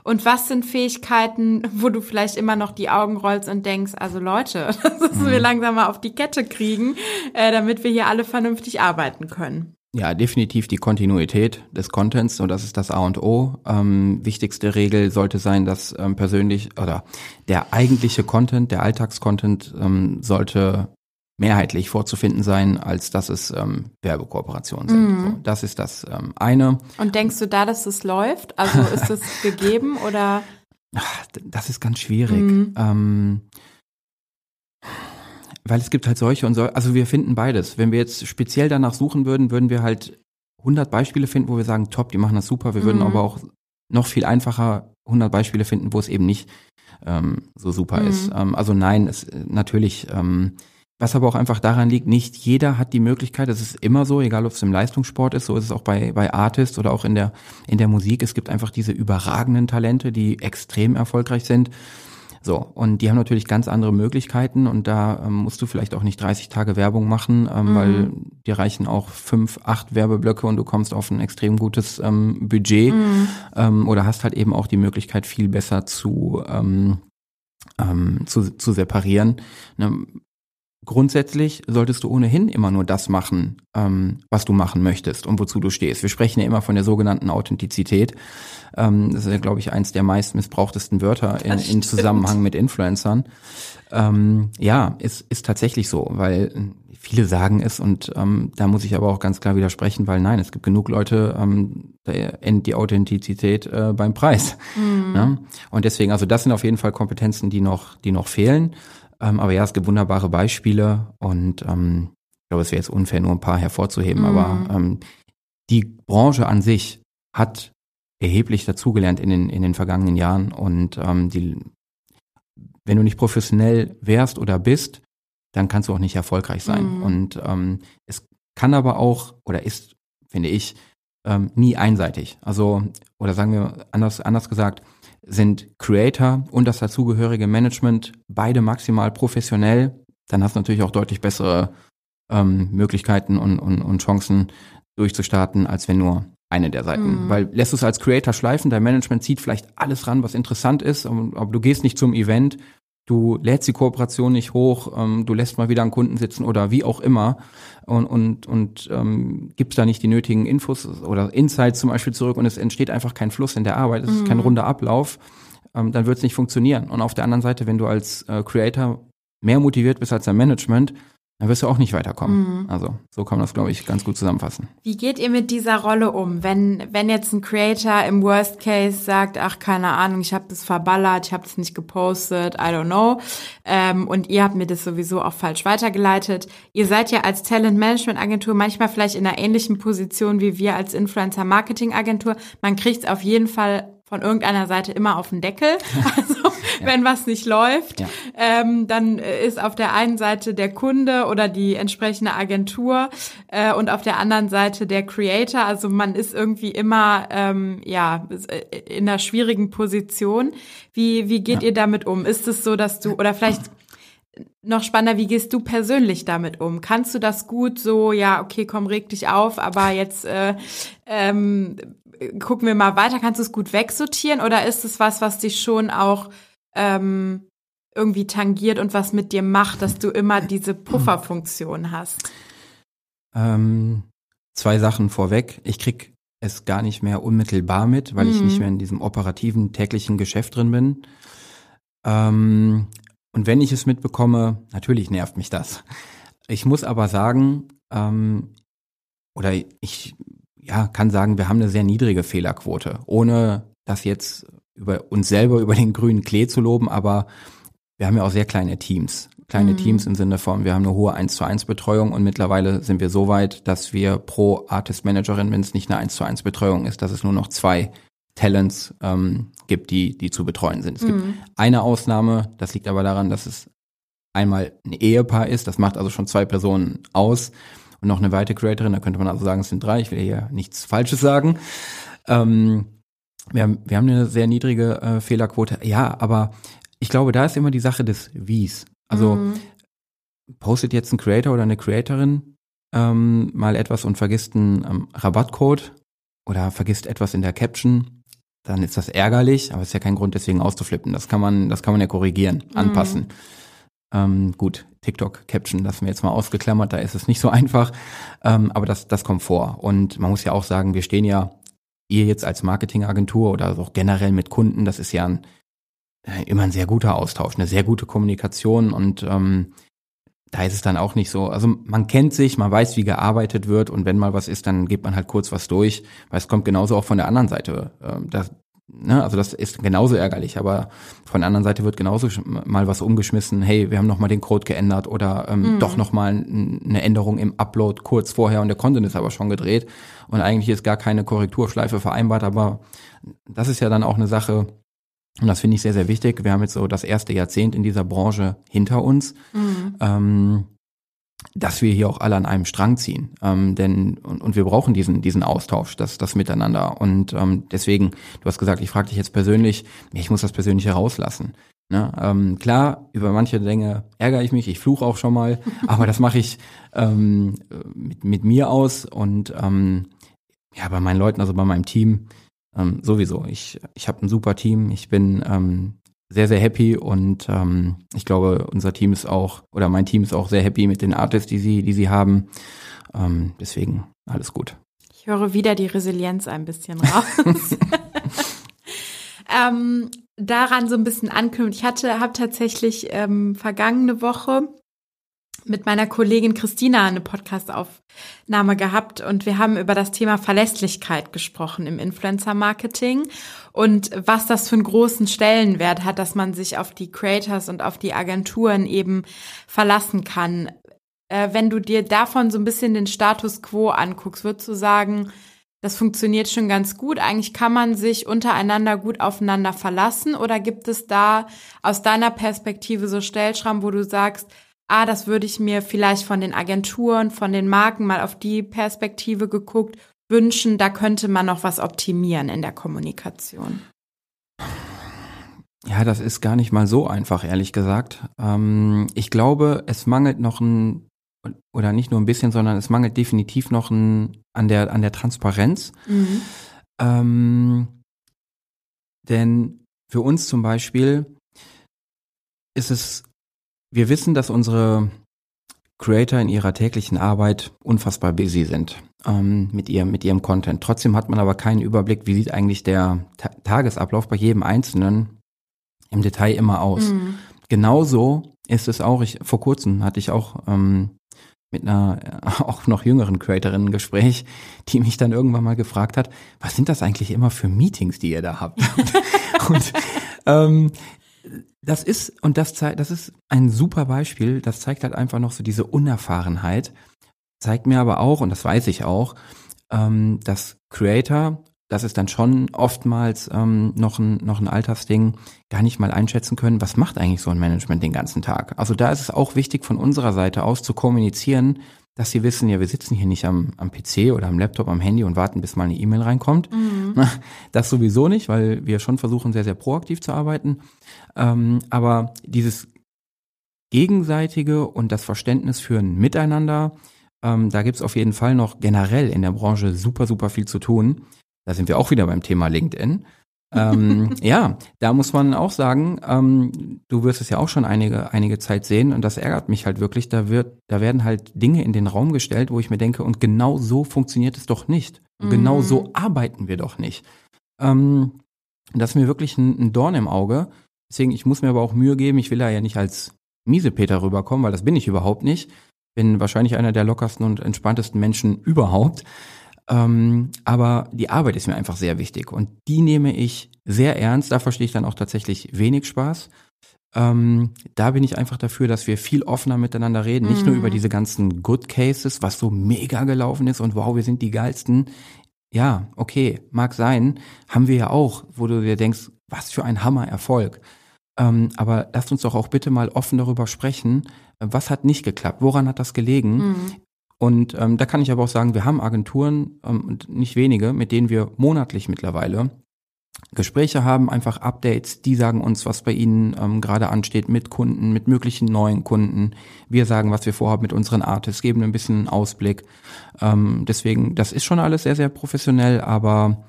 Und was sind Fähigkeiten, wo du vielleicht immer noch die Augen rollst und denkst, also Leute, das müssen wir mhm. langsam mal auf die Kette kriegen, äh, damit wir hier alle vernünftig arbeiten können.
Ja, definitiv die Kontinuität des Contents und das ist das A und O. Ähm, wichtigste Regel sollte sein, dass ähm, persönlich oder der eigentliche Content, der Alltagscontent ähm, sollte mehrheitlich vorzufinden sein, als dass es ähm, Werbekooperationen sind. Mhm. So, das ist das ähm, eine.
Und denkst du da, dass es läuft? Also ist es gegeben oder?
Das ist ganz schwierig. Mhm. Ähm, weil es gibt halt solche und so, also wir finden beides. Wenn wir jetzt speziell danach suchen würden, würden wir halt 100 Beispiele finden, wo wir sagen, top, die machen das super. Wir mhm. würden aber auch noch viel einfacher 100 Beispiele finden, wo es eben nicht ähm, so super mhm. ist. Ähm, also nein, es, natürlich ähm, was aber auch einfach daran liegt, nicht jeder hat die Möglichkeit, das ist immer so, egal ob es im Leistungssport ist, so ist es auch bei, bei Artists oder auch in der, in der Musik. Es gibt einfach diese überragenden Talente, die extrem erfolgreich sind. So, und die haben natürlich ganz andere Möglichkeiten und da ähm, musst du vielleicht auch nicht 30 Tage Werbung machen, ähm, mhm. weil dir reichen auch fünf, acht Werbeblöcke und du kommst auf ein extrem gutes ähm, Budget mhm. ähm, oder hast halt eben auch die Möglichkeit, viel besser zu, ähm, ähm, zu, zu separieren. Ne? Grundsätzlich solltest du ohnehin immer nur das machen, ähm, was du machen möchtest und wozu du stehst. Wir sprechen ja immer von der sogenannten Authentizität. Ähm, das ist ja, glaube ich, eins der meist missbrauchtesten Wörter in, in Zusammenhang mit Influencern. Ähm, ja, ist, ist tatsächlich so, weil viele sagen es und ähm, da muss ich aber auch ganz klar widersprechen, weil nein, es gibt genug Leute, ähm, da endet die Authentizität äh, beim Preis. Mhm. Ja? Und deswegen, also das sind auf jeden Fall Kompetenzen, die noch, die noch fehlen. Ähm, aber ja, es gibt wunderbare Beispiele und ähm, ich glaube, es wäre jetzt unfair, nur ein paar hervorzuheben, mhm. aber ähm, die Branche an sich hat erheblich dazugelernt in den, in den vergangenen Jahren und ähm, die, wenn du nicht professionell wärst oder bist, dann kannst du auch nicht erfolgreich sein. Mhm. Und ähm, es kann aber auch oder ist, finde ich, ähm, nie einseitig. Also, oder sagen wir anders, anders gesagt, sind Creator und das dazugehörige Management beide maximal professionell, dann hast du natürlich auch deutlich bessere ähm, Möglichkeiten und, und, und Chancen durchzustarten, als wenn nur eine der Seiten. Mhm. Weil lässt du es als Creator schleifen, dein Management zieht vielleicht alles ran, was interessant ist, aber du gehst nicht zum Event, du lädst die Kooperation nicht hoch, ähm, du lässt mal wieder einen Kunden sitzen oder wie auch immer und, und, und ähm, gibst da nicht die nötigen Infos oder Insights zum Beispiel zurück und es entsteht einfach kein Fluss in der Arbeit, es mhm. ist kein mhm. runder Ablauf, ähm, dann wird es nicht funktionieren. Und auf der anderen Seite, wenn du als äh, Creator mehr motiviert bist als dein Management, dann wirst du auch nicht weiterkommen. Mhm. Also so kann man das, glaube ich, ganz gut zusammenfassen.
Wie geht ihr mit dieser Rolle um, wenn wenn jetzt ein Creator im Worst Case sagt, ach keine Ahnung, ich habe das verballert, ich habe das nicht gepostet, I don't know, ähm, und ihr habt mir das sowieso auch falsch weitergeleitet. Ihr seid ja als Talent Management Agentur manchmal vielleicht in einer ähnlichen Position wie wir als Influencer Marketing Agentur. Man kriegt es auf jeden Fall von irgendeiner Seite immer auf den Deckel. Also. wenn was nicht läuft, ähm, dann ist auf der einen Seite der Kunde oder die entsprechende Agentur äh, und auf der anderen Seite der Creator. Also man ist irgendwie immer ähm, ja in einer schwierigen Position. Wie wie geht ihr damit um? Ist es so, dass du oder vielleicht noch spannender, wie gehst du persönlich damit um? Kannst du das gut so, ja, okay, komm, reg dich auf, aber jetzt äh, ähm, gucken wir mal weiter. Kannst du es gut wegsortieren oder ist es was, was dich schon auch ähm, irgendwie tangiert und was mit dir macht, dass du immer diese Pufferfunktion hast?
Ähm, zwei Sachen vorweg. Ich krieg es gar nicht mehr unmittelbar mit, weil mhm. ich nicht mhm. mehr in diesem operativen täglichen Geschäft drin bin. Ähm, und wenn ich es mitbekomme, natürlich nervt mich das. Ich muss aber sagen, ähm, oder ich ja, kann sagen, wir haben eine sehr niedrige Fehlerquote, ohne das jetzt über uns selber über den grünen Klee zu loben, aber wir haben ja auch sehr kleine Teams. Kleine mhm. Teams im Sinne von, wir haben eine hohe 1 zu 1 Betreuung und mittlerweile sind wir so weit, dass wir pro Artist Managerin, wenn es nicht eine 1 zu 1 Betreuung ist, dass es nur noch zwei Talents ähm, gibt, die, die zu betreuen sind. Es mhm. gibt eine Ausnahme, das liegt aber daran, dass es einmal ein Ehepaar ist, das macht also schon zwei Personen aus und noch eine weitere Creatorin, da könnte man also sagen, es sind drei, ich will hier nichts Falsches sagen. Ähm, wir, haben, wir haben eine sehr niedrige äh, Fehlerquote, ja, aber ich glaube, da ist immer die Sache des Wies. Also mhm. postet jetzt ein Creator oder eine Creatorin ähm, mal etwas und vergisst einen ähm, Rabattcode oder vergisst etwas in der Caption, dann ist das ärgerlich, aber es ist ja kein Grund, deswegen auszuflippen. Das kann man, das kann man ja korrigieren, anpassen. Mhm. Ähm, gut, TikTok-Caption lassen wir jetzt mal ausgeklammert, da ist es nicht so einfach, ähm, aber das, das kommt vor. Und man muss ja auch sagen, wir stehen ja, ihr jetzt als Marketingagentur oder auch generell mit Kunden, das ist ja ein, äh, immer ein sehr guter Austausch, eine sehr gute Kommunikation und ähm, da ist es dann auch nicht so. Also man kennt sich, man weiß, wie gearbeitet wird und wenn mal was ist, dann gibt man halt kurz was durch, weil es kommt genauso auch von der anderen Seite. Ähm, da, Ne? Also das ist genauso ärgerlich, aber von der anderen Seite wird genauso mal was umgeschmissen, hey, wir haben nochmal den Code geändert oder ähm, mhm. doch nochmal eine Änderung im Upload kurz vorher und der Content ist aber schon gedreht und eigentlich ist gar keine Korrekturschleife vereinbart, aber das ist ja dann auch eine Sache, und das finde ich sehr, sehr wichtig. Wir haben jetzt so das erste Jahrzehnt in dieser Branche hinter uns. Mhm. Ähm, dass wir hier auch alle an einem Strang ziehen. Ähm, denn und, und wir brauchen diesen diesen Austausch, das das Miteinander. Und ähm, deswegen, du hast gesagt, ich frage dich jetzt persönlich, ich muss das persönlich herauslassen. Ne? Ähm, klar, über manche Dinge ärgere ich mich, ich fluche auch schon mal, aber das mache ich ähm, mit, mit mir aus und ähm, ja, bei meinen Leuten, also bei meinem Team, ähm, sowieso. Ich, ich habe ein super Team, ich bin ähm, sehr, sehr happy und ähm, ich glaube, unser Team ist auch, oder mein Team ist auch sehr happy mit den Artists, die sie, die sie haben. Ähm, deswegen alles gut.
Ich höre wieder die Resilienz ein bisschen raus. ähm, daran so ein bisschen anknüpfen. Ich hatte, habe tatsächlich ähm, vergangene Woche mit meiner Kollegin Christina eine Podcastaufnahme gehabt und wir haben über das Thema Verlässlichkeit gesprochen im Influencer-Marketing und was das für einen großen Stellenwert hat, dass man sich auf die Creators und auf die Agenturen eben verlassen kann. Äh, wenn du dir davon so ein bisschen den Status quo anguckst, würdest du sagen, das funktioniert schon ganz gut. Eigentlich kann man sich untereinander gut aufeinander verlassen. Oder gibt es da aus deiner Perspektive so Stellschrauben, wo du sagst, ah, das würde ich mir vielleicht von den Agenturen, von den Marken mal auf die Perspektive geguckt wünschen, da könnte man noch was optimieren in der Kommunikation?
Ja, das ist gar nicht mal so einfach, ehrlich gesagt. Ähm, ich glaube, es mangelt noch ein oder nicht nur ein bisschen, sondern es mangelt definitiv noch ein, an, der, an der Transparenz. Mhm. Ähm, denn für uns zum Beispiel ist es, wir wissen, dass unsere Creator in ihrer täglichen Arbeit unfassbar busy sind ähm, mit, ihrem, mit ihrem Content. Trotzdem hat man aber keinen Überblick, wie sieht eigentlich der Ta Tagesablauf bei jedem Einzelnen im Detail immer aus. Mhm. Genauso ist es auch, ich, vor kurzem hatte ich auch ähm, mit einer auch noch jüngeren Creatorin ein Gespräch, die mich dann irgendwann mal gefragt hat, was sind das eigentlich immer für Meetings, die ihr da habt? und ähm, das ist, und das zeigt, das ist ein super Beispiel, das zeigt halt einfach noch so diese Unerfahrenheit, zeigt mir aber auch, und das weiß ich auch, ähm, dass Creator das ist dann schon oftmals ähm, noch, ein, noch ein Altersding, gar nicht mal einschätzen können, was macht eigentlich so ein Management den ganzen Tag. Also da ist es auch wichtig von unserer Seite aus zu kommunizieren, dass sie wissen, ja, wir sitzen hier nicht am, am PC oder am Laptop, am Handy und warten, bis mal eine E-Mail reinkommt. Mhm. Das sowieso nicht, weil wir schon versuchen, sehr, sehr proaktiv zu arbeiten. Ähm, aber dieses gegenseitige und das Verständnis für ein Miteinander, ähm, da gibt's auf jeden Fall noch generell in der Branche super, super viel zu tun. Da sind wir auch wieder beim Thema LinkedIn. ähm, ja, da muss man auch sagen, ähm, du wirst es ja auch schon einige, einige Zeit sehen und das ärgert mich halt wirklich. Da wird, da werden halt Dinge in den Raum gestellt, wo ich mir denke, und genau so funktioniert es doch nicht. Mhm. Genau so arbeiten wir doch nicht. Ähm, das ist mir wirklich ein, ein Dorn im Auge. Deswegen, ich muss mir aber auch Mühe geben. Ich will da ja nicht als Miesepeter rüberkommen, weil das bin ich überhaupt nicht. Bin wahrscheinlich einer der lockersten und entspanntesten Menschen überhaupt. Ähm, aber die Arbeit ist mir einfach sehr wichtig und die nehme ich sehr ernst. Da verstehe ich dann auch tatsächlich wenig Spaß. Ähm, da bin ich einfach dafür, dass wir viel offener miteinander reden. Nicht nur über mhm. diese ganzen Good Cases, was so mega gelaufen ist und wow, wir sind die geilsten. Ja, okay, mag sein. Haben wir ja auch, wo du dir denkst, was für ein Hammer-Erfolg. Ähm, aber lasst uns doch auch bitte mal offen darüber sprechen, was hat nicht geklappt, woran hat das gelegen? Mhm. Und ähm, da kann ich aber auch sagen, wir haben Agenturen, ähm, nicht wenige, mit denen wir monatlich mittlerweile Gespräche haben, einfach Updates, die sagen uns, was bei ihnen ähm, gerade ansteht mit Kunden, mit möglichen neuen Kunden. Wir sagen, was wir vorhaben mit unseren Artists, geben ein bisschen Ausblick. Ähm, deswegen, das ist schon alles sehr, sehr professionell, aber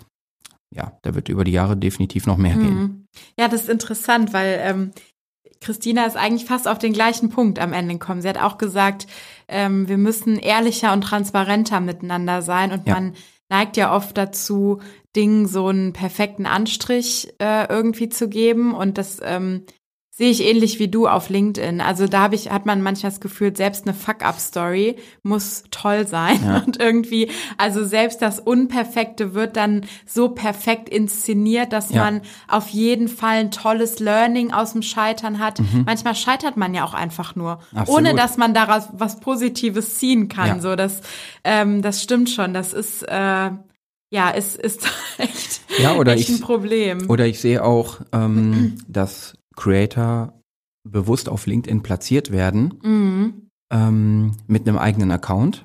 ja, da wird über die Jahre definitiv noch mehr mhm. gehen.
Ja, das ist interessant, weil ähm, Christina ist eigentlich fast auf den gleichen Punkt am Ende gekommen. Sie hat auch gesagt, ähm, wir müssen ehrlicher und transparenter miteinander sein und ja. man neigt ja oft dazu, Dingen so einen perfekten Anstrich äh, irgendwie zu geben und das ähm, Sehe ich ähnlich wie du auf LinkedIn. Also da habe ich, hat man manchmal das Gefühl, selbst eine Fuck-up-Story muss toll sein. Ja. Und irgendwie, also selbst das Unperfekte wird dann so perfekt inszeniert, dass ja. man auf jeden Fall ein tolles Learning aus dem Scheitern hat. Mhm. Manchmal scheitert man ja auch einfach nur, Absolut. ohne dass man daraus was Positives ziehen kann. Ja. So, das, ähm, das stimmt schon. Das ist äh, ja, es ist echt,
ja, oder
echt
ich,
ein Problem.
Oder ich sehe auch, ähm, dass Creator bewusst auf LinkedIn platziert werden, mhm. ähm, mit einem eigenen Account.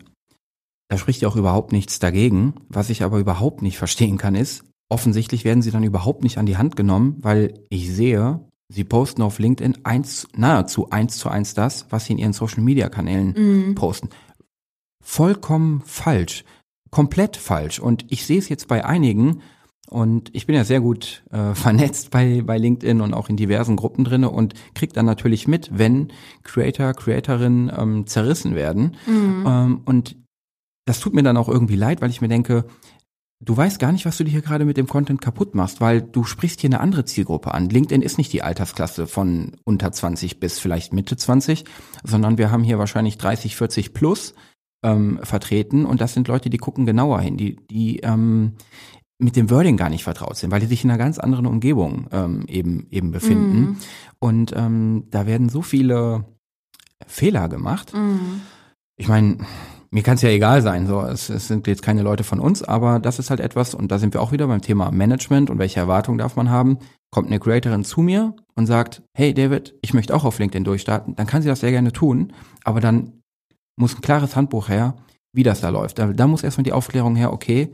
Da spricht ja auch überhaupt nichts dagegen. Was ich aber überhaupt nicht verstehen kann, ist, offensichtlich werden sie dann überhaupt nicht an die Hand genommen, weil ich sehe, sie posten auf LinkedIn eins, nahezu eins zu eins das, was sie in ihren Social Media Kanälen
Mhm.
posten. Vollkommen falsch. Komplett falsch. Und ich sehe es jetzt bei einigen, und ich bin ja sehr gut äh, vernetzt bei, bei LinkedIn und auch in diversen Gruppen drinne und krieg dann natürlich mit, wenn Creator, Creatorinnen ähm, zerrissen werden.
Mhm.
Ähm, und das tut mir dann auch irgendwie leid, weil ich mir denke, du weißt gar nicht, was du dir hier gerade mit dem Content kaputt machst, weil du sprichst hier eine andere Zielgruppe an. LinkedIn ist nicht die Altersklasse von unter 20 bis vielleicht Mitte 20, sondern wir haben hier wahrscheinlich 30, 40 plus ähm, vertreten und das sind Leute, die gucken genauer hin, die, die ähm, mit dem Wording gar nicht vertraut sind, weil die sich in einer ganz anderen Umgebung ähm, eben, eben befinden.
Mhm.
Und ähm, da werden so viele Fehler gemacht.
Mhm.
Ich meine, mir kann es ja egal sein, so es, es sind jetzt keine Leute von uns, aber das ist halt etwas, und da sind wir auch wieder beim Thema Management und welche Erwartungen darf man haben. Kommt eine Creatorin zu mir und sagt, hey David, ich möchte auch auf LinkedIn durchstarten, dann kann sie das sehr gerne tun, aber dann muss ein klares Handbuch her, wie das da läuft. Da, da muss erstmal die Aufklärung her, okay,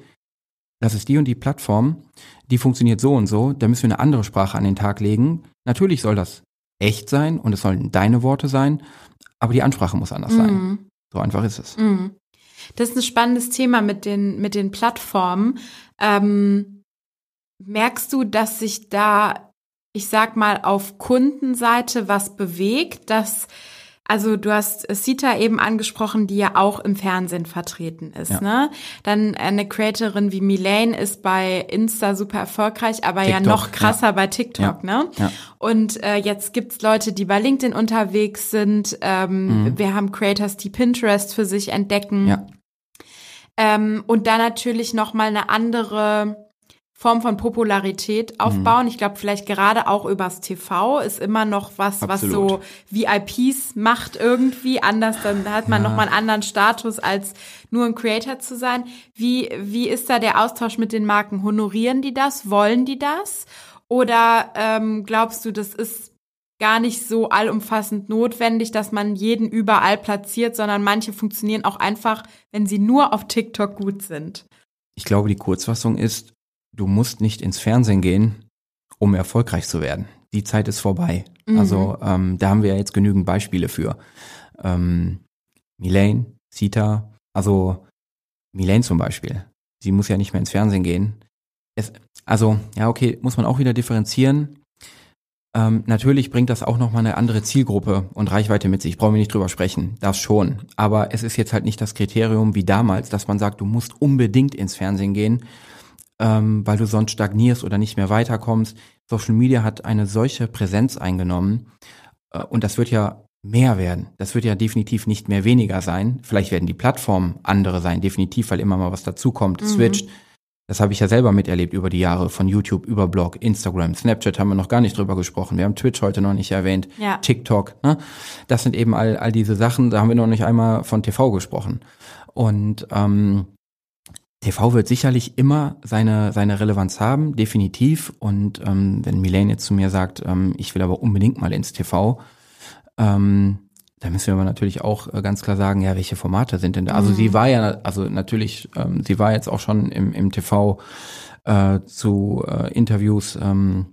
das ist die und die Plattform, die funktioniert so und so, da müssen wir eine andere Sprache an den Tag legen. Natürlich soll das echt sein und es sollen deine Worte sein, aber die Ansprache muss anders sein.
Mhm.
So einfach ist es.
Mhm. Das ist ein spannendes Thema mit den, mit den Plattformen. Ähm, merkst du, dass sich da, ich sag mal, auf Kundenseite was bewegt, dass also du hast Sita eben angesprochen, die ja auch im Fernsehen vertreten ist,
Ja.
ne? Dann eine Creatorin wie Milane ist bei Insta super erfolgreich, aber ja
TikTok,
noch krasser bei TikTok,
Ja.
ne?
Ja.
Und äh, jetzt gibt's Leute, die bei LinkedIn unterwegs sind. Ähm,
Mhm.
Wir haben Creators, die Pinterest für sich entdecken.
Ja.
Ähm, und dann natürlich noch mal eine andere Form von Popularität aufbauen. Ich glaube, vielleicht gerade auch übers TV ist immer noch was, was
Absolut.
so VIPs macht irgendwie anders. Dann hat man
Ja.
noch mal einen anderen Status als nur ein Creator zu sein. Wie wie ist da der Austausch mit den Marken? Honorieren die das? Wollen die das? Oder ähm, glaubst du, das ist gar nicht so allumfassend notwendig, dass man jeden überall platziert, sondern manche funktionieren auch einfach, wenn sie nur auf TikTok gut sind.
Ich glaube, die Kurzfassung ist, du musst nicht ins Fernsehen gehen, um erfolgreich zu werden. Die Zeit ist vorbei.
Mhm.
Also ähm, da haben wir ja jetzt genügend Beispiele für. Ähm, Milane, Sita, also Milane zum Beispiel. Sie muss ja nicht mehr ins Fernsehen gehen. Es, also, ja, okay, muss man auch wieder differenzieren. Ähm, natürlich bringt das auch nochmal eine andere Zielgruppe und Reichweite mit sich. Brauchen wir nicht drüber sprechen. Das schon. Aber es ist jetzt halt nicht das Kriterium wie damals, dass man sagt, du musst unbedingt ins Fernsehen gehen, ähm, weil du sonst stagnierst oder nicht mehr weiterkommst. Social Media hat eine solche Präsenz eingenommen äh, und das wird ja mehr werden. Das wird ja definitiv nicht mehr weniger sein. Vielleicht werden die Plattformen andere sein, definitiv, weil immer mal was dazukommt,
Mhm.
switcht. Das habe ich ja selber miterlebt über die Jahre von YouTube, über Blog, Instagram, Snapchat haben wir noch gar nicht drüber gesprochen. Wir haben Twitch heute noch nicht erwähnt,
Ja.
TikTok. Ne? Das sind eben all, all diese Sachen, da haben wir noch nicht einmal von TV gesprochen. Und ähm, TV wird sicherlich immer seine, seine Relevanz haben, definitiv. Und ähm, wenn Milene jetzt zu mir sagt, ähm, ich will aber unbedingt mal ins TV, ähm, da müssen wir aber natürlich auch äh, ganz klar sagen, ja, welche Formate sind denn da? Also
Mhm.
sie war ja, also natürlich, ähm, sie war jetzt auch schon im, im TV äh, zu äh, Interviews, ähm,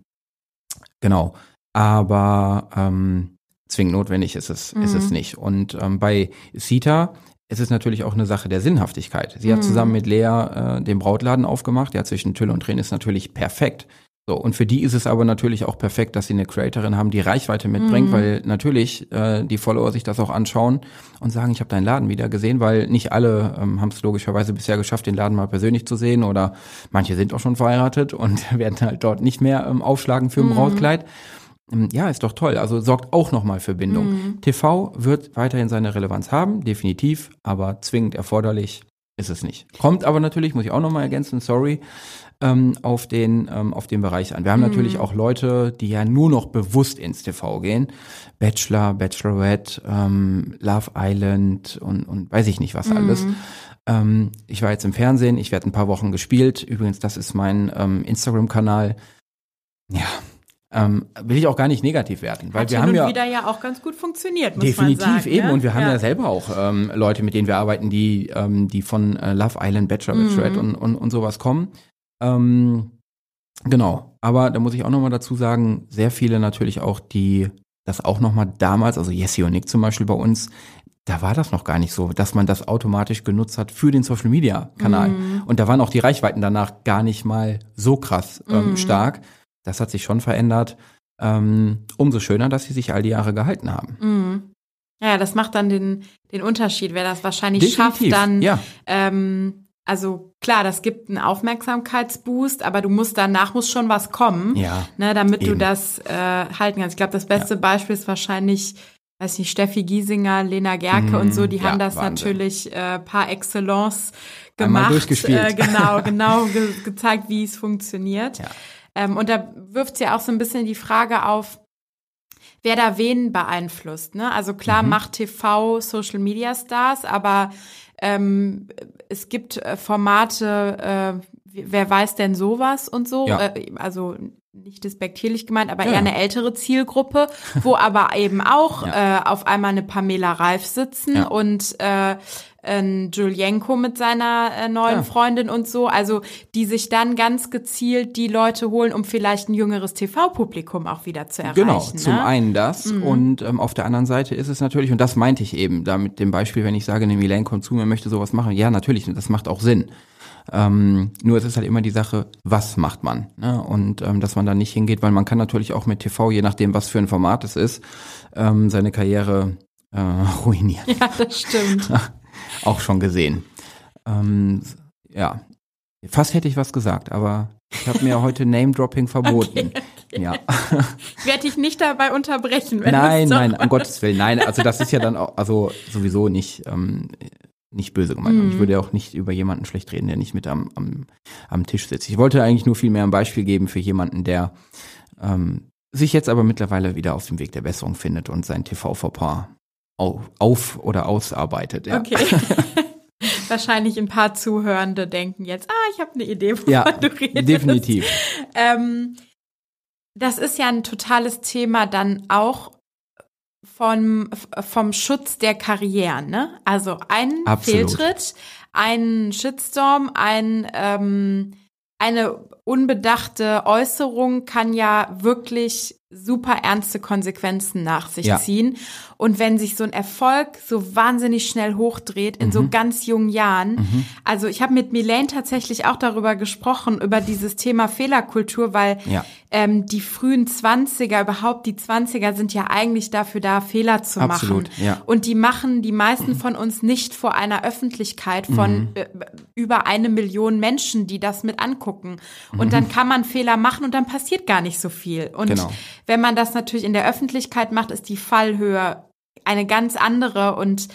genau. Aber ähm, zwingend notwendig ist es, ist es
Mhm.
nicht. Und ähm, bei Sita ist es natürlich auch eine Sache der Sinnhaftigkeit. Sie hat
Mhm.
zusammen mit Lea äh, den Brautladen aufgemacht. Ja, zwischen Tüll und Tränen ist natürlich perfekt. So, und für die ist es aber natürlich auch perfekt, dass sie eine Creatorin haben, die Reichweite mitbringt,
Mhm.
weil natürlich äh, die Follower sich das auch anschauen und sagen, ich habe deinen Laden wieder gesehen, weil nicht alle ähm, haben es logischerweise bisher geschafft, den Laden mal persönlich zu sehen oder manche sind auch schon verheiratet und werden halt dort nicht mehr ähm, aufschlagen für ein
Mhm.
Brautkleid. Ähm, Ja, ist doch toll. Also sorgt auch nochmal für Bindung.
Mhm.
TV wird weiterhin seine Relevanz haben, definitiv, aber zwingend erforderlich ist es nicht. Kommt aber natürlich, muss ich auch nochmal ergänzen, sorry, ähm, auf den ähm, auf den Bereich an. Wir haben
Mhm.
natürlich auch Leute, die ja nur noch bewusst ins TV gehen. Bachelor, Bachelorette, ähm, Love Island und, und weiß ich nicht was alles.
Mhm.
Ähm, ich war jetzt im Fernsehen, ich werde ein paar Wochen gespielt. Übrigens, das ist mein ähm, Instagram-Kanal. Ja, Ähm, will ich auch gar nicht negativ werten, weil
Hat
wir haben ja
wieder ja auch ganz gut funktioniert, muss
definitiv
man sagen.
eben
ne?
und wir haben ja, selber auch ähm, Leute, mit denen wir arbeiten, die ähm, die von äh, Love Island, Bachelor, Bachelorette
Mhm.
und, und und sowas kommen. Ähm, genau, aber da muss ich auch noch mal dazu sagen, sehr viele natürlich auch, die das auch noch mal damals, also Jessie und Nick zum Beispiel bei uns, da war das noch gar nicht so, dass man das automatisch genutzt hat für den Social Media Kanal.
Mhm.
Und da waren auch die Reichweiten danach gar nicht mal so krass ähm,
Mhm.
stark. Das hat sich schon verändert. Ähm, umso schöner, dass sie sich all die Jahre gehalten haben.
Mhm. Ja, das macht dann den, den Unterschied, wer das wahrscheinlich
Definitiv,
schafft, dann
ja.
ähm, also klar, das gibt einen Aufmerksamkeitsboost, aber du musst danach muss schon was kommen,
Ja,
ne, damit du
eben.
das äh, halten kannst. Ich glaube, das beste Beispiel ist wahrscheinlich, weiß nicht, Steffi Giesinger, Lena Gerke
Mhm,
und so, die
ja,
haben das
Wahnsinn.
natürlich äh, par excellence
Einmal
gemacht.
durchgespielt.
Äh, genau, genau ge gezeigt, wie es funktioniert.
Ja.
Ähm, und da wirft ja auch so ein bisschen die Frage auf, wer da wen beeinflusst. Ne? Also klar
Mhm.
macht TV Social Media Stars, aber ähm, es gibt äh, Formate, äh, wer weiß denn sowas und so.
Ja.
Äh, also nicht despektierlich gemeint, aber
Ja,
eher eine ältere Zielgruppe, wo aber eben auch
Ja.
äh, auf einmal eine Pamela Reif sitzen
Ja.
und äh, ein Julienko mit seiner äh, neuen
Ja.
Freundin und so, also die sich dann ganz gezielt die Leute holen, um vielleicht ein jüngeres TV-Publikum auch wieder zu erreichen.
Genau, zum
ne?
einen das und ähm, auf der anderen Seite ist es natürlich, und das meinte ich eben, da mit dem Beispiel, wenn ich sage, eine Milane kommt zu mir, möchte sowas machen, ja, natürlich, das macht auch Sinn. Ähm, nur es ist halt immer die Sache, was macht man? Ne? Und ähm, dass man da nicht hingeht, weil man kann natürlich auch mit TV, je nachdem, was für ein Format es ist, ähm, seine Karriere äh, ruinieren.
Ja, das stimmt.
auch schon gesehen. Ähm, ja, fast hätte ich was gesagt, aber ich habe mir heute Name-Dropping verboten. Ja.
Ich werde dich nicht dabei unterbrechen. Wenn
nein, nein, um Gottes Willen, nein. Also das ist ja dann auch, also sowieso nicht, ähm, nicht böse gemeint. Und ich
Mhm.
würde ja auch nicht über jemanden schlecht reden, der nicht mit am, am, am Tisch sitzt. Ich wollte eigentlich nur viel mehr ein Beispiel geben für jemanden, der ähm, sich jetzt aber mittlerweile wieder auf dem Weg der Besserung findet und sein TV-Verpaar auf, auf oder ausarbeitet. Ja.
Okay. Wahrscheinlich ein paar Zuhörende denken jetzt, ah, ich habe eine Idee, wovon
Ja,
du redest.
definitiv.
Ähm, das ist ja ein totales Thema dann auch vom, vom Schutz der Karrieren, ne? Also ein
Absolut.
Fehltritt, ein Shitstorm, ein, ähm, eine unbedachte Äußerung kann ja wirklich super ernste Konsequenzen nach sich
Ja.
ziehen. Und wenn sich so ein Erfolg so wahnsinnig schnell hochdreht in so
Mhm.
ganz jungen Jahren, also ich habe mit Milane tatsächlich auch darüber gesprochen, über dieses Thema Fehlerkultur, weil
Ja.
Ähm, die frühen Zwanziger, überhaupt die Zwanziger sind ja eigentlich dafür da, Fehler zu
Absolut,
machen.
ja.
Und die machen die meisten von uns nicht vor einer Öffentlichkeit von äh, über eine Million Menschen, die das mit angucken. Und dann kann man Fehler machen und dann passiert gar nicht so viel. Und
Genau.
wenn man das natürlich in der Öffentlichkeit macht, ist die Fallhöhe eine ganz andere und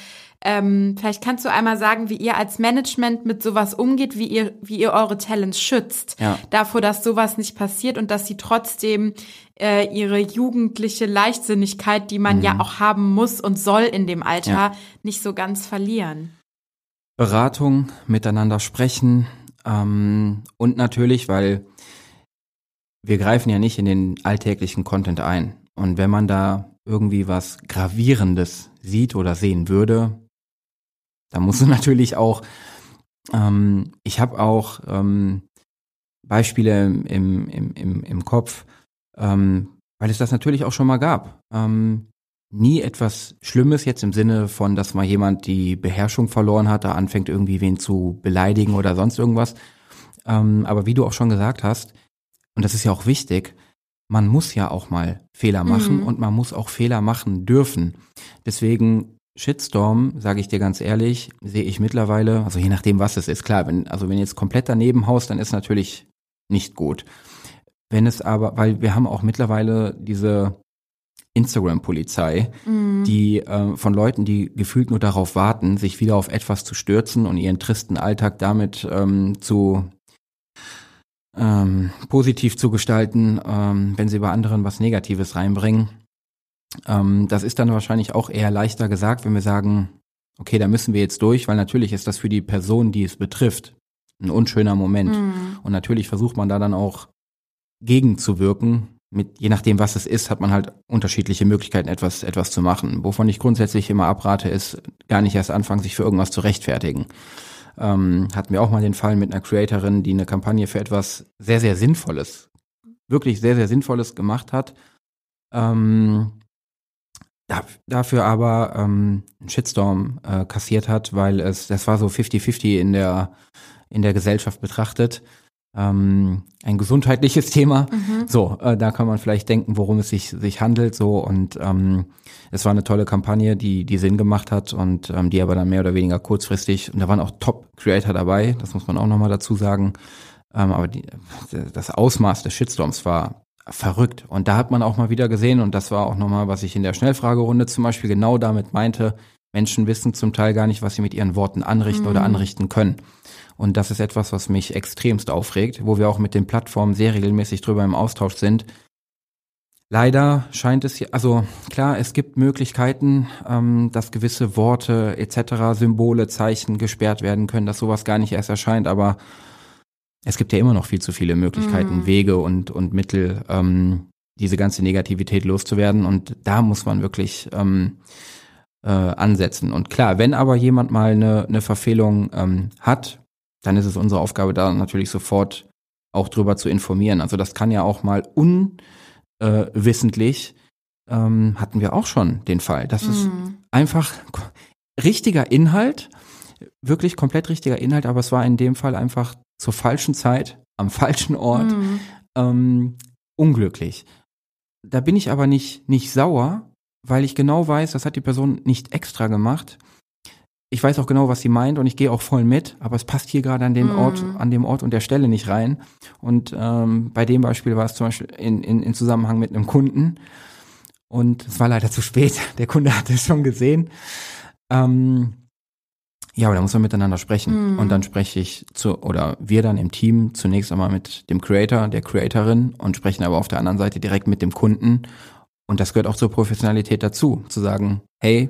ähm, vielleicht kannst du einmal sagen, wie ihr als Management mit sowas umgeht, wie ihr, wie ihr eure Talents schützt.
Ja.
Davor, dass sowas nicht passiert und dass sie trotzdem äh, ihre jugendliche Leichtsinnigkeit, die man ja auch haben muss und soll in dem Alter,
Mhm. Ja.
nicht so ganz verlieren.
Beratung, miteinander sprechen ähm, und natürlich, weil wir greifen ja nicht in den alltäglichen Content ein. Und wenn man da irgendwie was Gravierendes sieht oder sehen würde, dann musst du natürlich auch, ähm, ich habe auch ähm, Beispiele im, im, im, im Kopf, ähm, weil es das natürlich auch schon mal gab. Ähm, nie etwas Schlimmes jetzt im Sinne von, dass mal jemand die Beherrschung verloren hat, da anfängt irgendwie wen zu beleidigen oder sonst irgendwas. Ähm, aber wie du auch schon gesagt hast, und das ist ja auch wichtig, man muss ja auch mal Fehler machen
Mhm.
und man muss auch Fehler machen dürfen. Deswegen Shitstorm, sage ich dir ganz ehrlich, sehe ich mittlerweile, also je nachdem, was es ist, klar, wenn, also wenn jetzt komplett daneben haust, dann ist natürlich nicht gut. Wenn es aber, weil wir haben auch mittlerweile diese Instagram-Polizei,
Mhm.
die äh, von Leuten, die gefühlt nur darauf warten, sich wieder auf etwas zu stürzen und ihren tristen Alltag damit ähm, zu ähm, positiv zu gestalten, ähm, wenn sie bei anderen was Negatives reinbringen. Ähm, das ist dann wahrscheinlich auch eher leichter gesagt, wenn wir sagen, okay, da müssen wir jetzt durch, weil natürlich ist das für die Person, die es betrifft, ein unschöner Moment.
Mhm.
Und natürlich versucht man da dann auch gegenzuwirken, mit, je nachdem, was es ist, hat man halt unterschiedliche Möglichkeiten, etwas, etwas zu machen. Wovon ich grundsätzlich immer abrate, ist gar nicht erst anfangen, sich für irgendwas zu rechtfertigen. Ähm, hatten wir auch mal den Fall mit einer Creatorin, die eine Kampagne für etwas sehr, sehr Sinnvolles, wirklich sehr, sehr Sinnvolles gemacht hat. Ähm, dafür aber ähm, einen Shitstorm äh, kassiert hat, weil es, das war so 50-50 in der, in der Gesellschaft betrachtet ähm, ein gesundheitliches Thema. Mhm. So, äh, da kann man vielleicht denken, worum es sich, sich handelt. So und ähm, es war eine tolle Kampagne, die die Sinn gemacht hat und ähm, die aber dann mehr oder weniger kurzfristig und da waren auch Top-Creator dabei. Das muss man auch nochmal dazu sagen. Ähm, aber die, das Ausmaß des Shitstorms war verrückt und da hat man auch mal wieder gesehen und das war auch nochmal, was ich in der Schnellfragerunde zum Beispiel genau damit meinte. Menschen wissen zum Teil gar nicht, was sie mit ihren Worten anrichten mhm. oder anrichten können. Und das ist etwas, was mich extremst aufregt, wo wir auch mit den Plattformen sehr regelmäßig drüber im Austausch sind. Leider scheint es, also klar, es gibt Möglichkeiten, ähm, dass gewisse Worte etc., Symbole, Zeichen gesperrt werden können, dass sowas gar nicht erst erscheint, aber es gibt ja immer noch viel zu viele Möglichkeiten, mhm. Wege und, und Mittel, ähm, diese ganze Negativität loszuwerden. Und da muss man wirklich ähm, äh, ansetzen. Und klar, wenn aber jemand mal eine, eine Verfehlung ähm, hat, dann ist es unsere Aufgabe, da natürlich sofort auch drüber zu informieren. Also das kann ja auch mal unwissentlich, äh, ähm, hatten wir auch schon den Fall. Das mhm. ist einfach richtiger Inhalt, wirklich komplett richtiger Inhalt, aber es war in dem Fall einfach zur falschen Zeit, am falschen Ort, mhm. ähm, unglücklich. Da bin ich aber nicht, nicht sauer, weil ich genau weiß, das hat die Person nicht extra gemacht ich weiß auch genau, was sie meint und ich gehe auch voll mit, aber es passt hier gerade an den mm. Ort, an dem Ort und der Stelle nicht rein. Und ähm, bei dem Beispiel war es zum Beispiel in, in, in Zusammenhang mit einem Kunden und es war leider zu spät. Der Kunde hatte es schon gesehen. Ähm, ja, aber da muss man miteinander sprechen. Mm. Und dann spreche ich zu, oder wir dann im Team zunächst einmal mit dem Creator, der Creatorin und sprechen aber auf der anderen Seite direkt mit dem Kunden. Und das gehört auch zur Professionalität dazu, zu sagen, hey,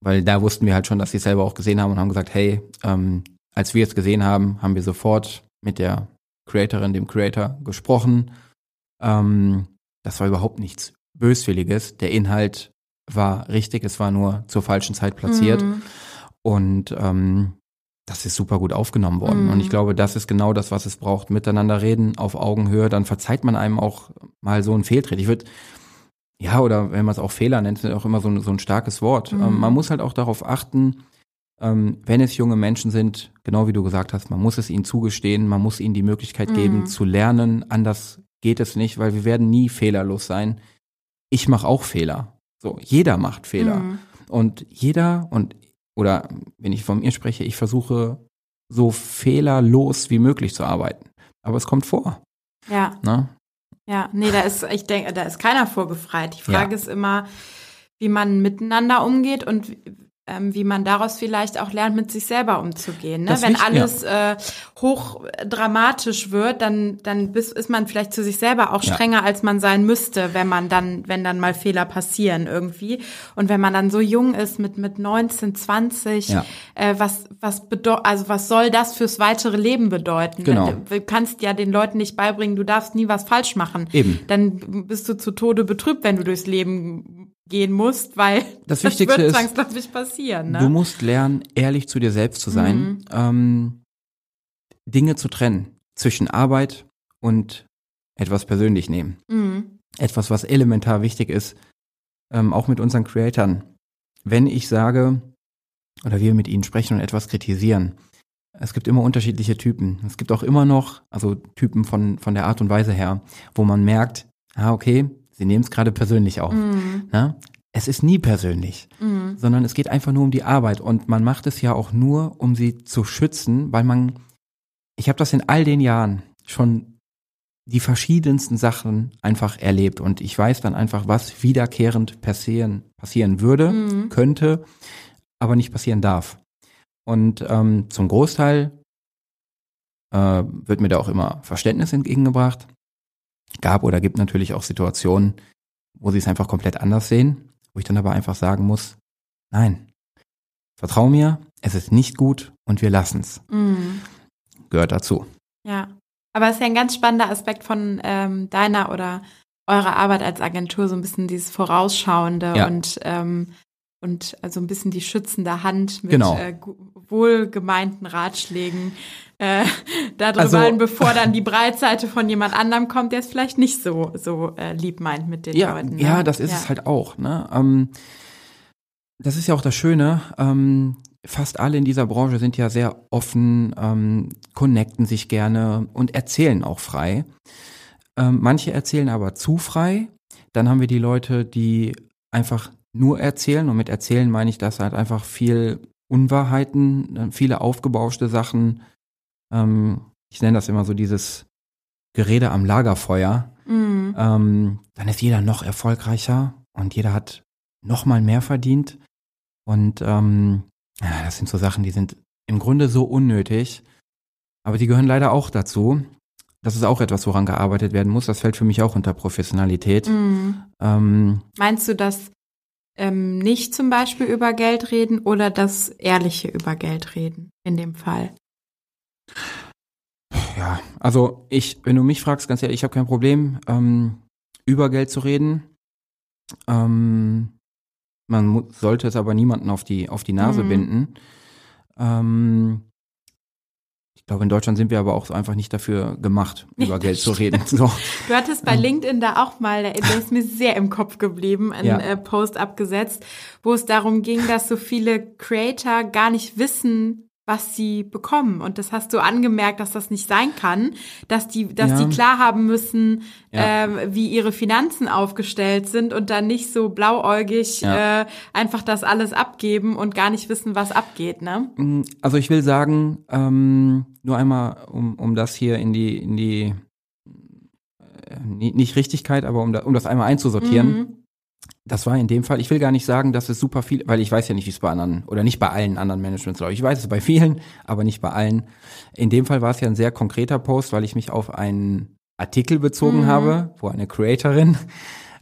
weil da wussten wir halt schon, dass sie es selber auch gesehen haben und haben gesagt, hey, ähm, als wir es gesehen haben, haben wir sofort mit der Creatorin, dem Creator gesprochen. Ähm, das war überhaupt nichts Böswilliges. Der Inhalt war richtig, es war nur zur falschen Zeit platziert. Mhm. Und ähm, das ist super gut aufgenommen worden. Mhm. Und ich glaube, das ist genau das, was es braucht. Miteinander reden, auf Augenhöhe, dann verzeiht man einem auch mal so einen Fehltritt. Ich würde ja, oder wenn man es auch Fehler nennt, ist auch immer so ein, so ein starkes Wort. Mhm. Ähm, man muss halt auch darauf achten, ähm, wenn es junge Menschen sind, genau wie du gesagt hast, man muss es ihnen zugestehen, man muss ihnen die Möglichkeit mhm. geben zu lernen. Anders geht es nicht, weil wir werden nie fehlerlos sein. Ich mache auch Fehler. So, jeder macht Fehler. Mhm. Und jeder und oder wenn ich von mir spreche, ich versuche so fehlerlos wie möglich zu arbeiten. Aber es kommt vor.
Ja. Na? Ne? Ja, nee, da ist, ich denke, da ist keiner vorgefreit. Die Frage ja. ist immer, wie man miteinander umgeht und ähm, wie man daraus vielleicht auch lernt, mit sich selber umzugehen. Ne? Wenn alles ja. äh, hoch dramatisch wird, dann, dann bis, ist man vielleicht zu sich selber auch strenger, ja. als man sein müsste, wenn man dann, wenn dann mal Fehler passieren irgendwie. Und wenn man dann so jung ist mit, mit 19, 20, ja. äh, was, was bedeutet, also was soll das fürs weitere Leben bedeuten?
Genau.
Du kannst ja den Leuten nicht beibringen, du darfst nie was falsch machen.
Eben.
Dann bist du zu Tode betrübt, wenn du durchs Leben gehen musst, weil
das, das Wichtigste
wird zwangsläufig passieren. Ne?
Du musst lernen, ehrlich zu dir selbst zu sein, mhm. ähm, Dinge zu trennen zwischen Arbeit und etwas persönlich nehmen. Mhm. Etwas, was elementar wichtig ist, ähm, auch mit unseren Creatoren. Wenn ich sage, oder wir mit ihnen sprechen und etwas kritisieren, es gibt immer unterschiedliche Typen. Es gibt auch immer noch, also Typen von, von der Art und Weise her, wo man merkt, ah, okay, Sie nehmen es gerade persönlich auf. Mhm. Ne? Es ist nie persönlich, mhm. sondern es geht einfach nur um die Arbeit. Und man macht es ja auch nur, um sie zu schützen, weil man, ich habe das in all den Jahren schon die verschiedensten Sachen einfach erlebt. Und ich weiß dann einfach, was wiederkehrend passieren, passieren würde, mhm. könnte, aber nicht passieren darf. Und ähm, zum Großteil äh, wird mir da auch immer Verständnis entgegengebracht gab oder gibt natürlich auch Situationen, wo sie es einfach komplett anders sehen, wo ich dann aber einfach sagen muss, nein, vertrau mir, es ist nicht gut und wir lassen's. Mhm. Gehört dazu.
Ja, aber es ist ja ein ganz spannender Aspekt von ähm, deiner oder eure Arbeit als Agentur so ein bisschen dieses Vorausschauende
Ja.
und ähm, und also ein bisschen die schützende Hand mit
Genau.
äh, wohlgemeinten Ratschlägen äh, darüber
Also-
hin, bevor dann die Breitseite von jemand anderem kommt, der es vielleicht nicht so so äh, lieb meint mit den
Ja,
Leuten. Ne?
ja, das ist es halt auch. Ne? Ähm, das ist ja auch das Schöne. Ähm, fast alle in dieser Branche sind ja sehr offen, ähm, connecten sich gerne und erzählen auch frei. Ähm, manche erzählen aber zu frei. Dann haben wir die Leute, die einfach nur erzählen. Und mit erzählen meine ich, dass halt einfach viel Unwahrheiten, äh, viele aufgebauschte Sachen. Ähm, ich nenne das immer so dieses Gerede am Lagerfeuer
Mhm.
ähm, dann ist jeder noch erfolgreicher und jeder hat noch mal mehr verdient. Und ähm, ja, das sind so Sachen, die sind im Grunde so unnötig, aber die gehören leider auch dazu. Das ist auch etwas, woran gearbeitet werden muss. Das fällt für mich auch unter Professionalität.
Mhm.
Ähm,
Meinst du das ähm, nicht zum Beispiel über Geld reden oder das ehrliche über Geld reden in dem Fall?
Ja, also ich, wenn du mich fragst, ganz ehrlich, ich habe kein Problem, ähm, über Geld zu reden. Ähm, man sollte es aber niemanden auf die, auf die Nase
Mhm.
binden. Ähm, ich glaube, in Deutschland sind wir aber auch so einfach nicht dafür gemacht, über Geld zu reden. So.
Du hattest bei LinkedIn da auch mal, der der ist mir sehr im Kopf geblieben, einen
Ja.
äh, Post abgesetzt, wo es darum ging, dass so viele Creator gar nicht wissen, was sie bekommen. Und das hast du angemerkt, dass das nicht sein kann, dass die, dass
Ja.
die klar haben müssen,
Ja.
ähm, wie ihre Finanzen aufgestellt sind und dann nicht so blauäugig
Ja.
äh, einfach das alles abgeben und gar nicht wissen, was abgeht, ne?
Mm, Also ich will sagen, ähm, nur einmal, um, um das hier in die, in die äh, ni- nicht Richtigkeit, aber um, da, um das einmal einzusortieren.
Mhm.
Das war in dem Fall, ich will gar nicht sagen, dass es super viel, weil ich weiß ja nicht, wie es bei anderen oder nicht bei allen anderen Managements läuft. Ich weiß es bei vielen, aber nicht bei allen. In dem Fall war es ja ein sehr konkreter Post, weil ich mich auf einen Artikel bezogen
Mhm.
habe, wo eine Creatorin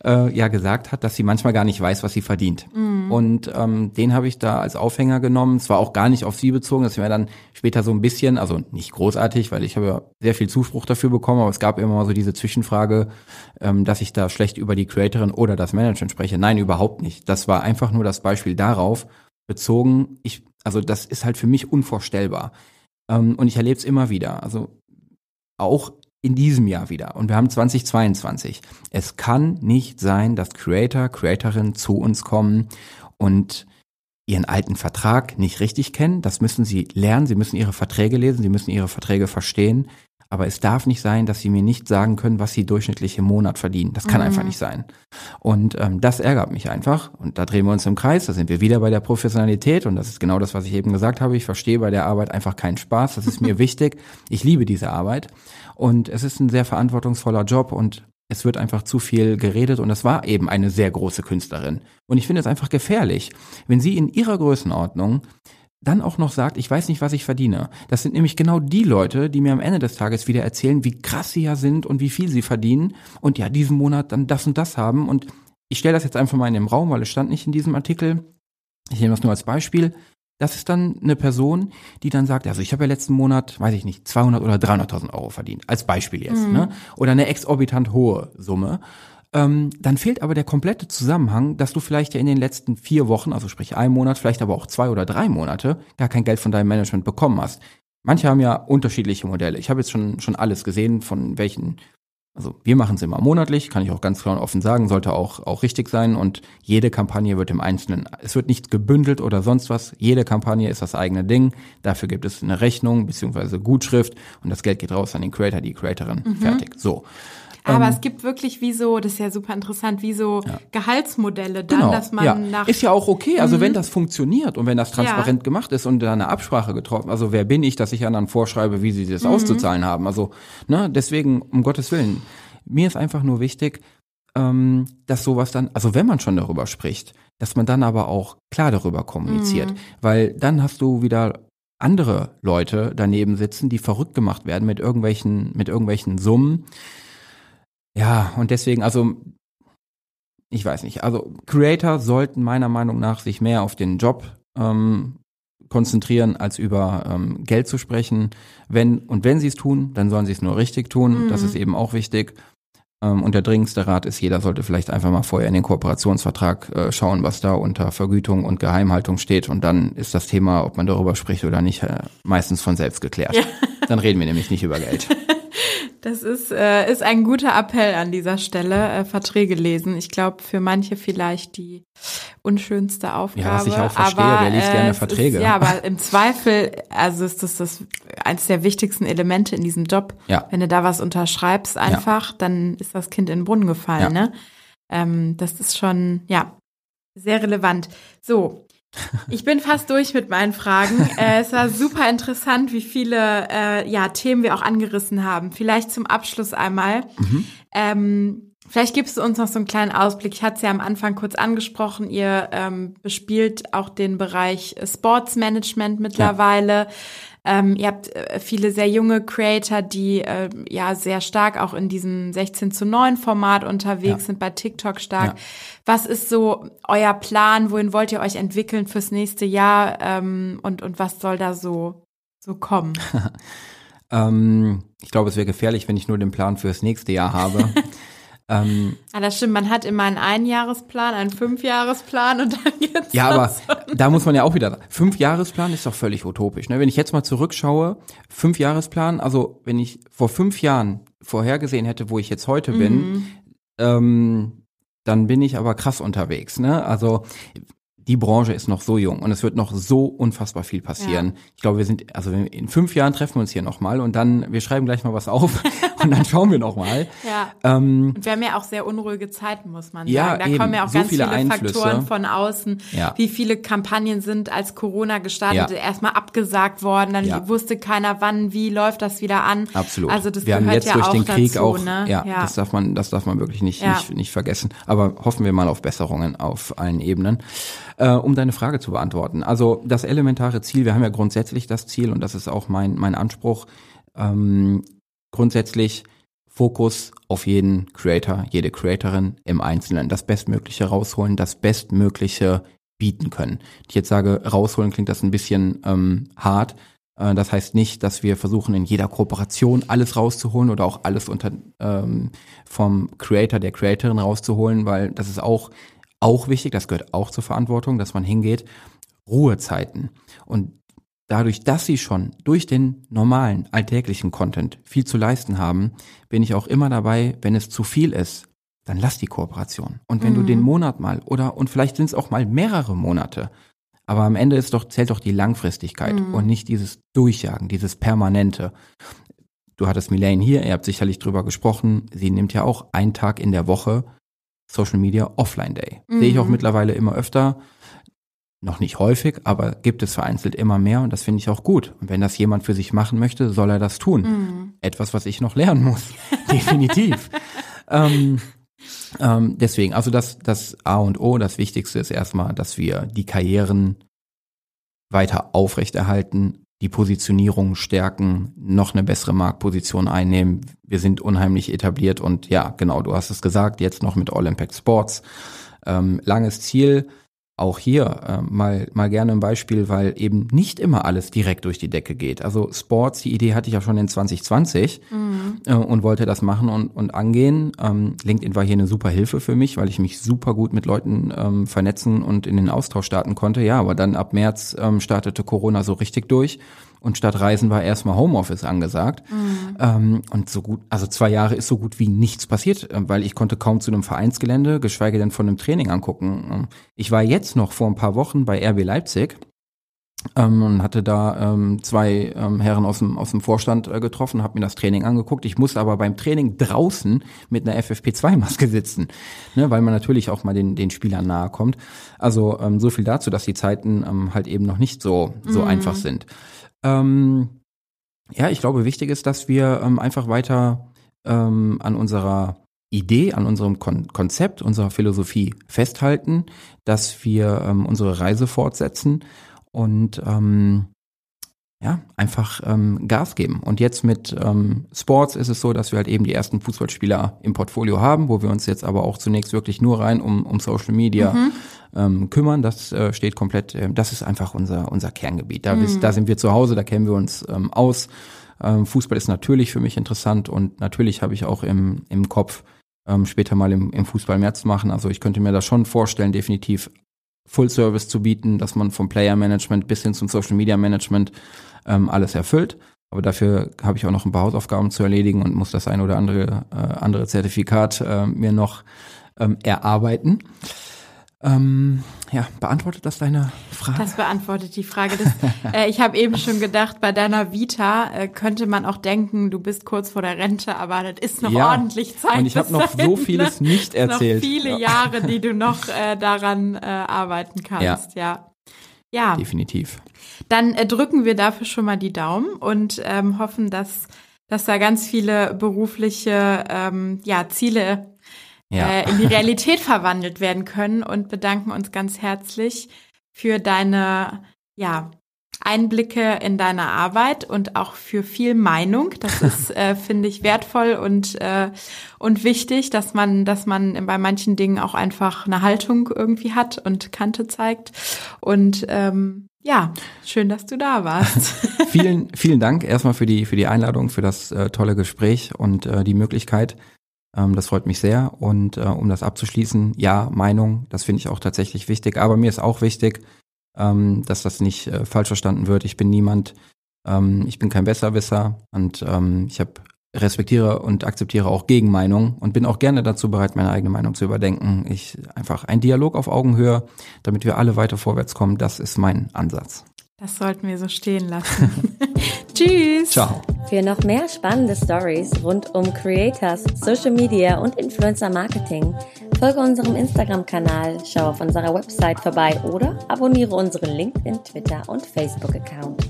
äh, ja gesagt hat, dass sie manchmal gar nicht weiß, was sie verdient.
Mhm.
Und ähm, den habe ich da als Aufhänger genommen. Es war auch gar nicht auf sie bezogen, das wäre dann später so ein bisschen, also nicht großartig, weil ich habe ja sehr viel Zuspruch dafür bekommen, aber es gab immer mal so diese Zwischenfrage, ähm, dass ich da schlecht über die Creatorin oder das Management spreche. Nein, überhaupt nicht. Das war einfach nur das Beispiel darauf bezogen. Ich, also das ist halt für mich unvorstellbar. Ähm, und ich erlebe es immer wieder. Also auch in diesem Jahr wieder. Und wir haben 2022. Es kann nicht sein, dass Creator, Creatorinnen zu uns kommen und ihren alten Vertrag nicht richtig kennen. Das müssen sie lernen. Sie müssen ihre Verträge lesen. Sie müssen ihre Verträge verstehen. Aber es darf nicht sein, dass sie mir nicht sagen können, was sie durchschnittlich im Monat verdienen. Das kann
Mhm.
einfach nicht sein. Und ähm, das ärgert mich einfach. Und da drehen wir uns im Kreis. Da sind wir wieder bei der Professionalität. Und das ist genau das, was ich eben gesagt habe. Ich verstehe bei der Arbeit einfach keinen Spaß. Das ist mir wichtig. Ich liebe diese Arbeit. Und es ist ein sehr verantwortungsvoller Job. Und es wird einfach zu viel geredet. Und das war eben eine sehr große Künstlerin. Und ich finde es einfach gefährlich, wenn sie in ihrer Größenordnung dann auch noch sagt, ich weiß nicht, was ich verdiene. Das sind nämlich genau die Leute, die mir am Ende des Tages wieder erzählen, wie krass sie ja sind und wie viel sie verdienen und ja, diesen Monat dann das und das haben. Und ich stelle das jetzt einfach mal in den Raum, weil es stand nicht in diesem Artikel. Ich nehme das nur als Beispiel. Das ist dann eine Person, die dann sagt, also ich habe ja letzten Monat, weiß ich nicht, 200 oder 300.000 Euro verdient. Als Beispiel jetzt.
Mhm.
Ne? Oder eine exorbitant hohe Summe. Ähm, dann fehlt aber der komplette Zusammenhang, dass du vielleicht ja in den letzten vier Wochen, also sprich ein Monat, vielleicht aber auch zwei oder drei Monate, gar kein Geld von deinem Management bekommen hast. Manche haben ja unterschiedliche Modelle. Ich habe jetzt schon, schon alles gesehen, von welchen, also wir machen es immer monatlich, kann ich auch ganz klar und offen sagen, sollte auch, auch richtig sein und jede Kampagne wird im Einzelnen, es wird nicht gebündelt oder sonst was, jede Kampagne ist das eigene Ding, dafür gibt es eine Rechnung beziehungsweise Gutschrift und das Geld geht raus an den Creator, die Creatorin, fertig, so.
Aber
Ähm,
es gibt wirklich wie so, das ist ja super interessant, wie so
Ja.
Gehaltsmodelle dann,
Genau,
dass man
ja.
nach
ist ja auch okay. Also
Mhm.
wenn das funktioniert und wenn das transparent
Ja.
gemacht ist und da eine Absprache getroffen, also wer bin ich, dass ich anderen vorschreibe, wie sie das
Mhm.
auszuzahlen haben. Also ne, deswegen um Gottes willen. Mir ist einfach nur wichtig, ähm, dass sowas dann, also wenn man schon darüber spricht, dass man dann aber auch klar darüber kommuniziert,
Mhm.
weil dann hast du wieder andere Leute daneben sitzen, die verrückt gemacht werden mit irgendwelchen mit irgendwelchen Summen. Ja, und deswegen, also ich weiß nicht, also Creator sollten meiner Meinung nach sich mehr auf den Job ähm, konzentrieren, als über ähm, Geld zu sprechen. Wenn und wenn sie es tun, dann sollen sie es nur richtig tun.
Mhm.
Das ist eben auch wichtig. Ähm, und der dringendste Rat ist, jeder sollte vielleicht einfach mal vorher in den Kooperationsvertrag äh, schauen, was da unter Vergütung und Geheimhaltung steht. Und dann ist das Thema, ob man darüber spricht oder nicht, äh, meistens von selbst geklärt. Ja. Dann reden wir nämlich nicht über Geld.
Das ist, äh, ist ein guter Appell an dieser Stelle, äh, Verträge lesen. Ich glaube, für manche vielleicht die unschönste Aufgabe. Ja, was
ich auch verstehe, aber, wer liest äh, gerne Verträge?
Ist, ja, aber im Zweifel, also ist das, das eines der wichtigsten Elemente in diesem Job. Ja. Wenn du da was unterschreibst einfach, ja. dann ist das Kind in den Brunnen gefallen, ja. ne? Ähm, das ist schon, ja, sehr relevant. So, ich bin fast durch mit meinen Fragen. Äh, es war super interessant, wie viele äh, ja, Themen wir auch angerissen haben. Vielleicht zum Abschluss einmal. Mhm. Ähm, vielleicht gibst du uns noch so einen kleinen Ausblick. Ich hatte es ja am Anfang kurz angesprochen. Ihr ähm, bespielt auch den Bereich Sportsmanagement mittlerweile. Ja. Ähm, ihr habt äh, viele sehr junge Creator, die äh, ja sehr stark auch in diesem 16 zu 9 Format unterwegs ja. sind, bei TikTok stark. Ja. Was ist so euer Plan? Wohin wollt ihr euch entwickeln fürs nächste Jahr? Ähm, und, und was soll da so, so kommen?
ähm, ich glaube, es wäre gefährlich, wenn ich nur den Plan fürs nächste Jahr habe.
Ähm, ah, das stimmt. Man hat immer einen Einjahresplan, einen Fünfjahresplan und dann
geht's Ja, aber da muss man ja auch wieder. Fünfjahresplan ist doch völlig utopisch. Ne? Wenn ich jetzt mal zurückschaue, Fünfjahresplan, also wenn ich vor fünf Jahren vorhergesehen hätte, wo ich jetzt heute bin, mhm. ähm, dann bin ich aber krass unterwegs. Ne? Also die Branche ist noch so jung und es wird noch so unfassbar viel passieren. Ja. Ich glaube, wir sind, also in fünf Jahren treffen wir uns hier nochmal und dann, wir schreiben gleich mal was auf und dann schauen wir nochmal.
Ja. Ähm, und wir haben ja auch sehr unruhige Zeiten, muss man ja, sagen. Da eben, kommen ja auch so ganz viele, viele Faktoren von außen. Ja. Wie viele Kampagnen sind als Corona gestartet, ja. erstmal abgesagt worden, dann ja. wusste keiner wann, wie läuft das wieder an.
Absolut.
Also das
wir
gehört
haben jetzt
ja
durch
auch
den Krieg
dazu,
auch,
ne?
ja, ja, das darf man, das darf man wirklich nicht, nicht, nicht vergessen. Aber hoffen wir mal auf Besserungen auf allen Ebenen. Äh, um deine Frage zu beantworten. Also das elementare Ziel, wir haben ja grundsätzlich das Ziel und das ist auch mein, mein Anspruch, ähm, grundsätzlich Fokus auf jeden Creator, jede Creatorin im Einzelnen, das Bestmögliche rausholen, das Bestmögliche bieten können. Ich jetzt sage, rausholen klingt das ein bisschen ähm, hart. Äh, das heißt nicht, dass wir versuchen, in jeder Kooperation alles rauszuholen oder auch alles unter ähm, vom Creator, der Creatorin rauszuholen, weil das ist auch auch wichtig, das gehört auch zur Verantwortung, dass man hingeht, Ruhezeiten. Und dadurch, dass sie schon durch den normalen, alltäglichen Content viel zu leisten haben, bin ich auch immer dabei, wenn es zu viel ist, dann lass die Kooperation. Und wenn mhm. du den Monat mal oder und vielleicht sind es auch mal mehrere Monate, aber am Ende ist doch, zählt doch die Langfristigkeit mhm. und nicht dieses Durchjagen, dieses Permanente. Du hattest Milane hier, ihr habt sicherlich drüber gesprochen. Sie nimmt ja auch einen Tag in der Woche Social Media Offline Day. Mhm. Sehe ich auch mhm. mittlerweile immer öfter. Noch nicht häufig, aber gibt es vereinzelt immer mehr und das finde ich auch gut. Und wenn das jemand für sich machen möchte, soll er das tun. Mhm. Etwas, was ich noch lernen muss. Definitiv. ähm, ähm, deswegen, also das, das A und O, das Wichtigste ist erstmal, dass wir die Karrieren weiter aufrechterhalten, die Positionierung stärken, noch eine bessere Marktposition einnehmen. Wir sind unheimlich etabliert und ja, genau, du hast es gesagt, jetzt noch mit All Impact Sports. Ähm, langes Ziel, auch hier äh, mal, mal gerne ein Beispiel, weil eben nicht immer alles direkt durch die Decke geht. Also Sports, die Idee hatte ich ja schon in 2020 mhm. äh, und wollte das machen und, und angehen. Ähm, LinkedIn war hier eine super Hilfe für mich, weil ich mich super gut mit Leuten ähm, vernetzen und in den Austausch starten konnte. Ja, aber dann ab März ähm, startete Corona so richtig durch. Und statt Reisen war erstmal Homeoffice angesagt. Mhm. Ähm, und so gut, also zwei Jahre ist so gut wie nichts passiert, äh, weil ich konnte kaum zu einem Vereinsgelände, geschweige denn von einem Training angucken. Ähm, ich war jetzt noch vor ein paar Wochen bei RB Leipzig ähm, und hatte da ähm, zwei ähm, Herren aus dem, aus dem Vorstand äh, getroffen, habe mir das Training angeguckt. Ich musste aber beim Training draußen mit einer FFP2-Maske sitzen, ne, weil man natürlich auch mal den, den Spielern nahe kommt. Also ähm, so viel dazu, dass die Zeiten ähm, halt eben noch nicht so, so mhm. einfach sind. Ähm, ja, ich glaube, wichtig ist, dass wir ähm, einfach weiter ähm, an unserer Idee, an unserem Kon Konzept, unserer Philosophie festhalten, dass wir ähm, unsere Reise fortsetzen. Und ähm, ja, einfach ähm, Gas geben. Und jetzt mit ähm, Sports ist es so, dass wir halt eben die ersten Fußballspieler im Portfolio haben, wo wir uns jetzt aber auch zunächst wirklich nur rein um, um Social Media mhm. ähm, kümmern. Das äh, steht komplett, äh, das ist einfach unser, unser Kerngebiet. Da, mhm. da sind wir zu Hause, da kennen wir uns ähm, aus. Ähm, Fußball ist natürlich für mich interessant und natürlich habe ich auch im, im Kopf, ähm, später mal im, im Fußball mehr zu machen. Also ich könnte mir das schon vorstellen, definitiv Full Service zu bieten, dass man vom Player Management bis hin zum Social Media Management ähm, alles erfüllt. Aber dafür habe ich auch noch ein paar Hausaufgaben zu erledigen und muss das ein oder andere äh, andere Zertifikat äh, mir noch ähm, erarbeiten. Ähm, ja, beantwortet das deine Frage?
Das beantwortet die Frage. Das, äh, ich habe eben schon gedacht, bei deiner Vita äh, könnte man auch denken, du bist kurz vor der Rente, aber das ist noch ja, ordentlich Zeit.
Und ich habe noch dahin, so vieles nicht erzählt.
Noch viele ja. Jahre, die du noch äh, daran äh, arbeiten kannst, ja. ja.
Ja. Definitiv.
Dann äh, drücken wir dafür schon mal die Daumen und ähm, hoffen, dass, dass da ganz viele berufliche ähm, ja, Ziele ja. äh, in die Realität verwandelt werden können und bedanken uns ganz herzlich für deine ja, Einblicke in deine Arbeit und auch für viel Meinung. Das ist, äh, finde ich, wertvoll und, äh, und wichtig, dass man, dass man bei manchen Dingen auch einfach eine Haltung irgendwie hat und Kante zeigt. Und ähm, ja, schön, dass du da warst.
vielen, vielen Dank erstmal für die, für die Einladung, für das äh, tolle Gespräch und äh, die Möglichkeit, ähm, das freut mich sehr. Und äh, um das abzuschließen, ja, Meinung, das finde ich auch tatsächlich wichtig. Aber mir ist auch wichtig, ähm, dass das nicht äh, falsch verstanden wird. Ich bin niemand, ähm, ich bin kein Besserwisser und ähm, ich habe respektiere und akzeptiere auch Gegenmeinung und bin auch gerne dazu bereit, meine eigene Meinung zu überdenken. Ich einfach ein Dialog auf Augenhöhe, damit wir alle weiter vorwärts kommen. Das ist mein Ansatz.
Das sollten wir so stehen lassen. Tschüss.
Ciao.
Für noch mehr spannende Stories rund um Creators, Social Media und Influencer Marketing folge unserem Instagram-Kanal, schau auf unserer Website vorbei oder abonniere unseren LinkedIn, Twitter und Facebook-Account.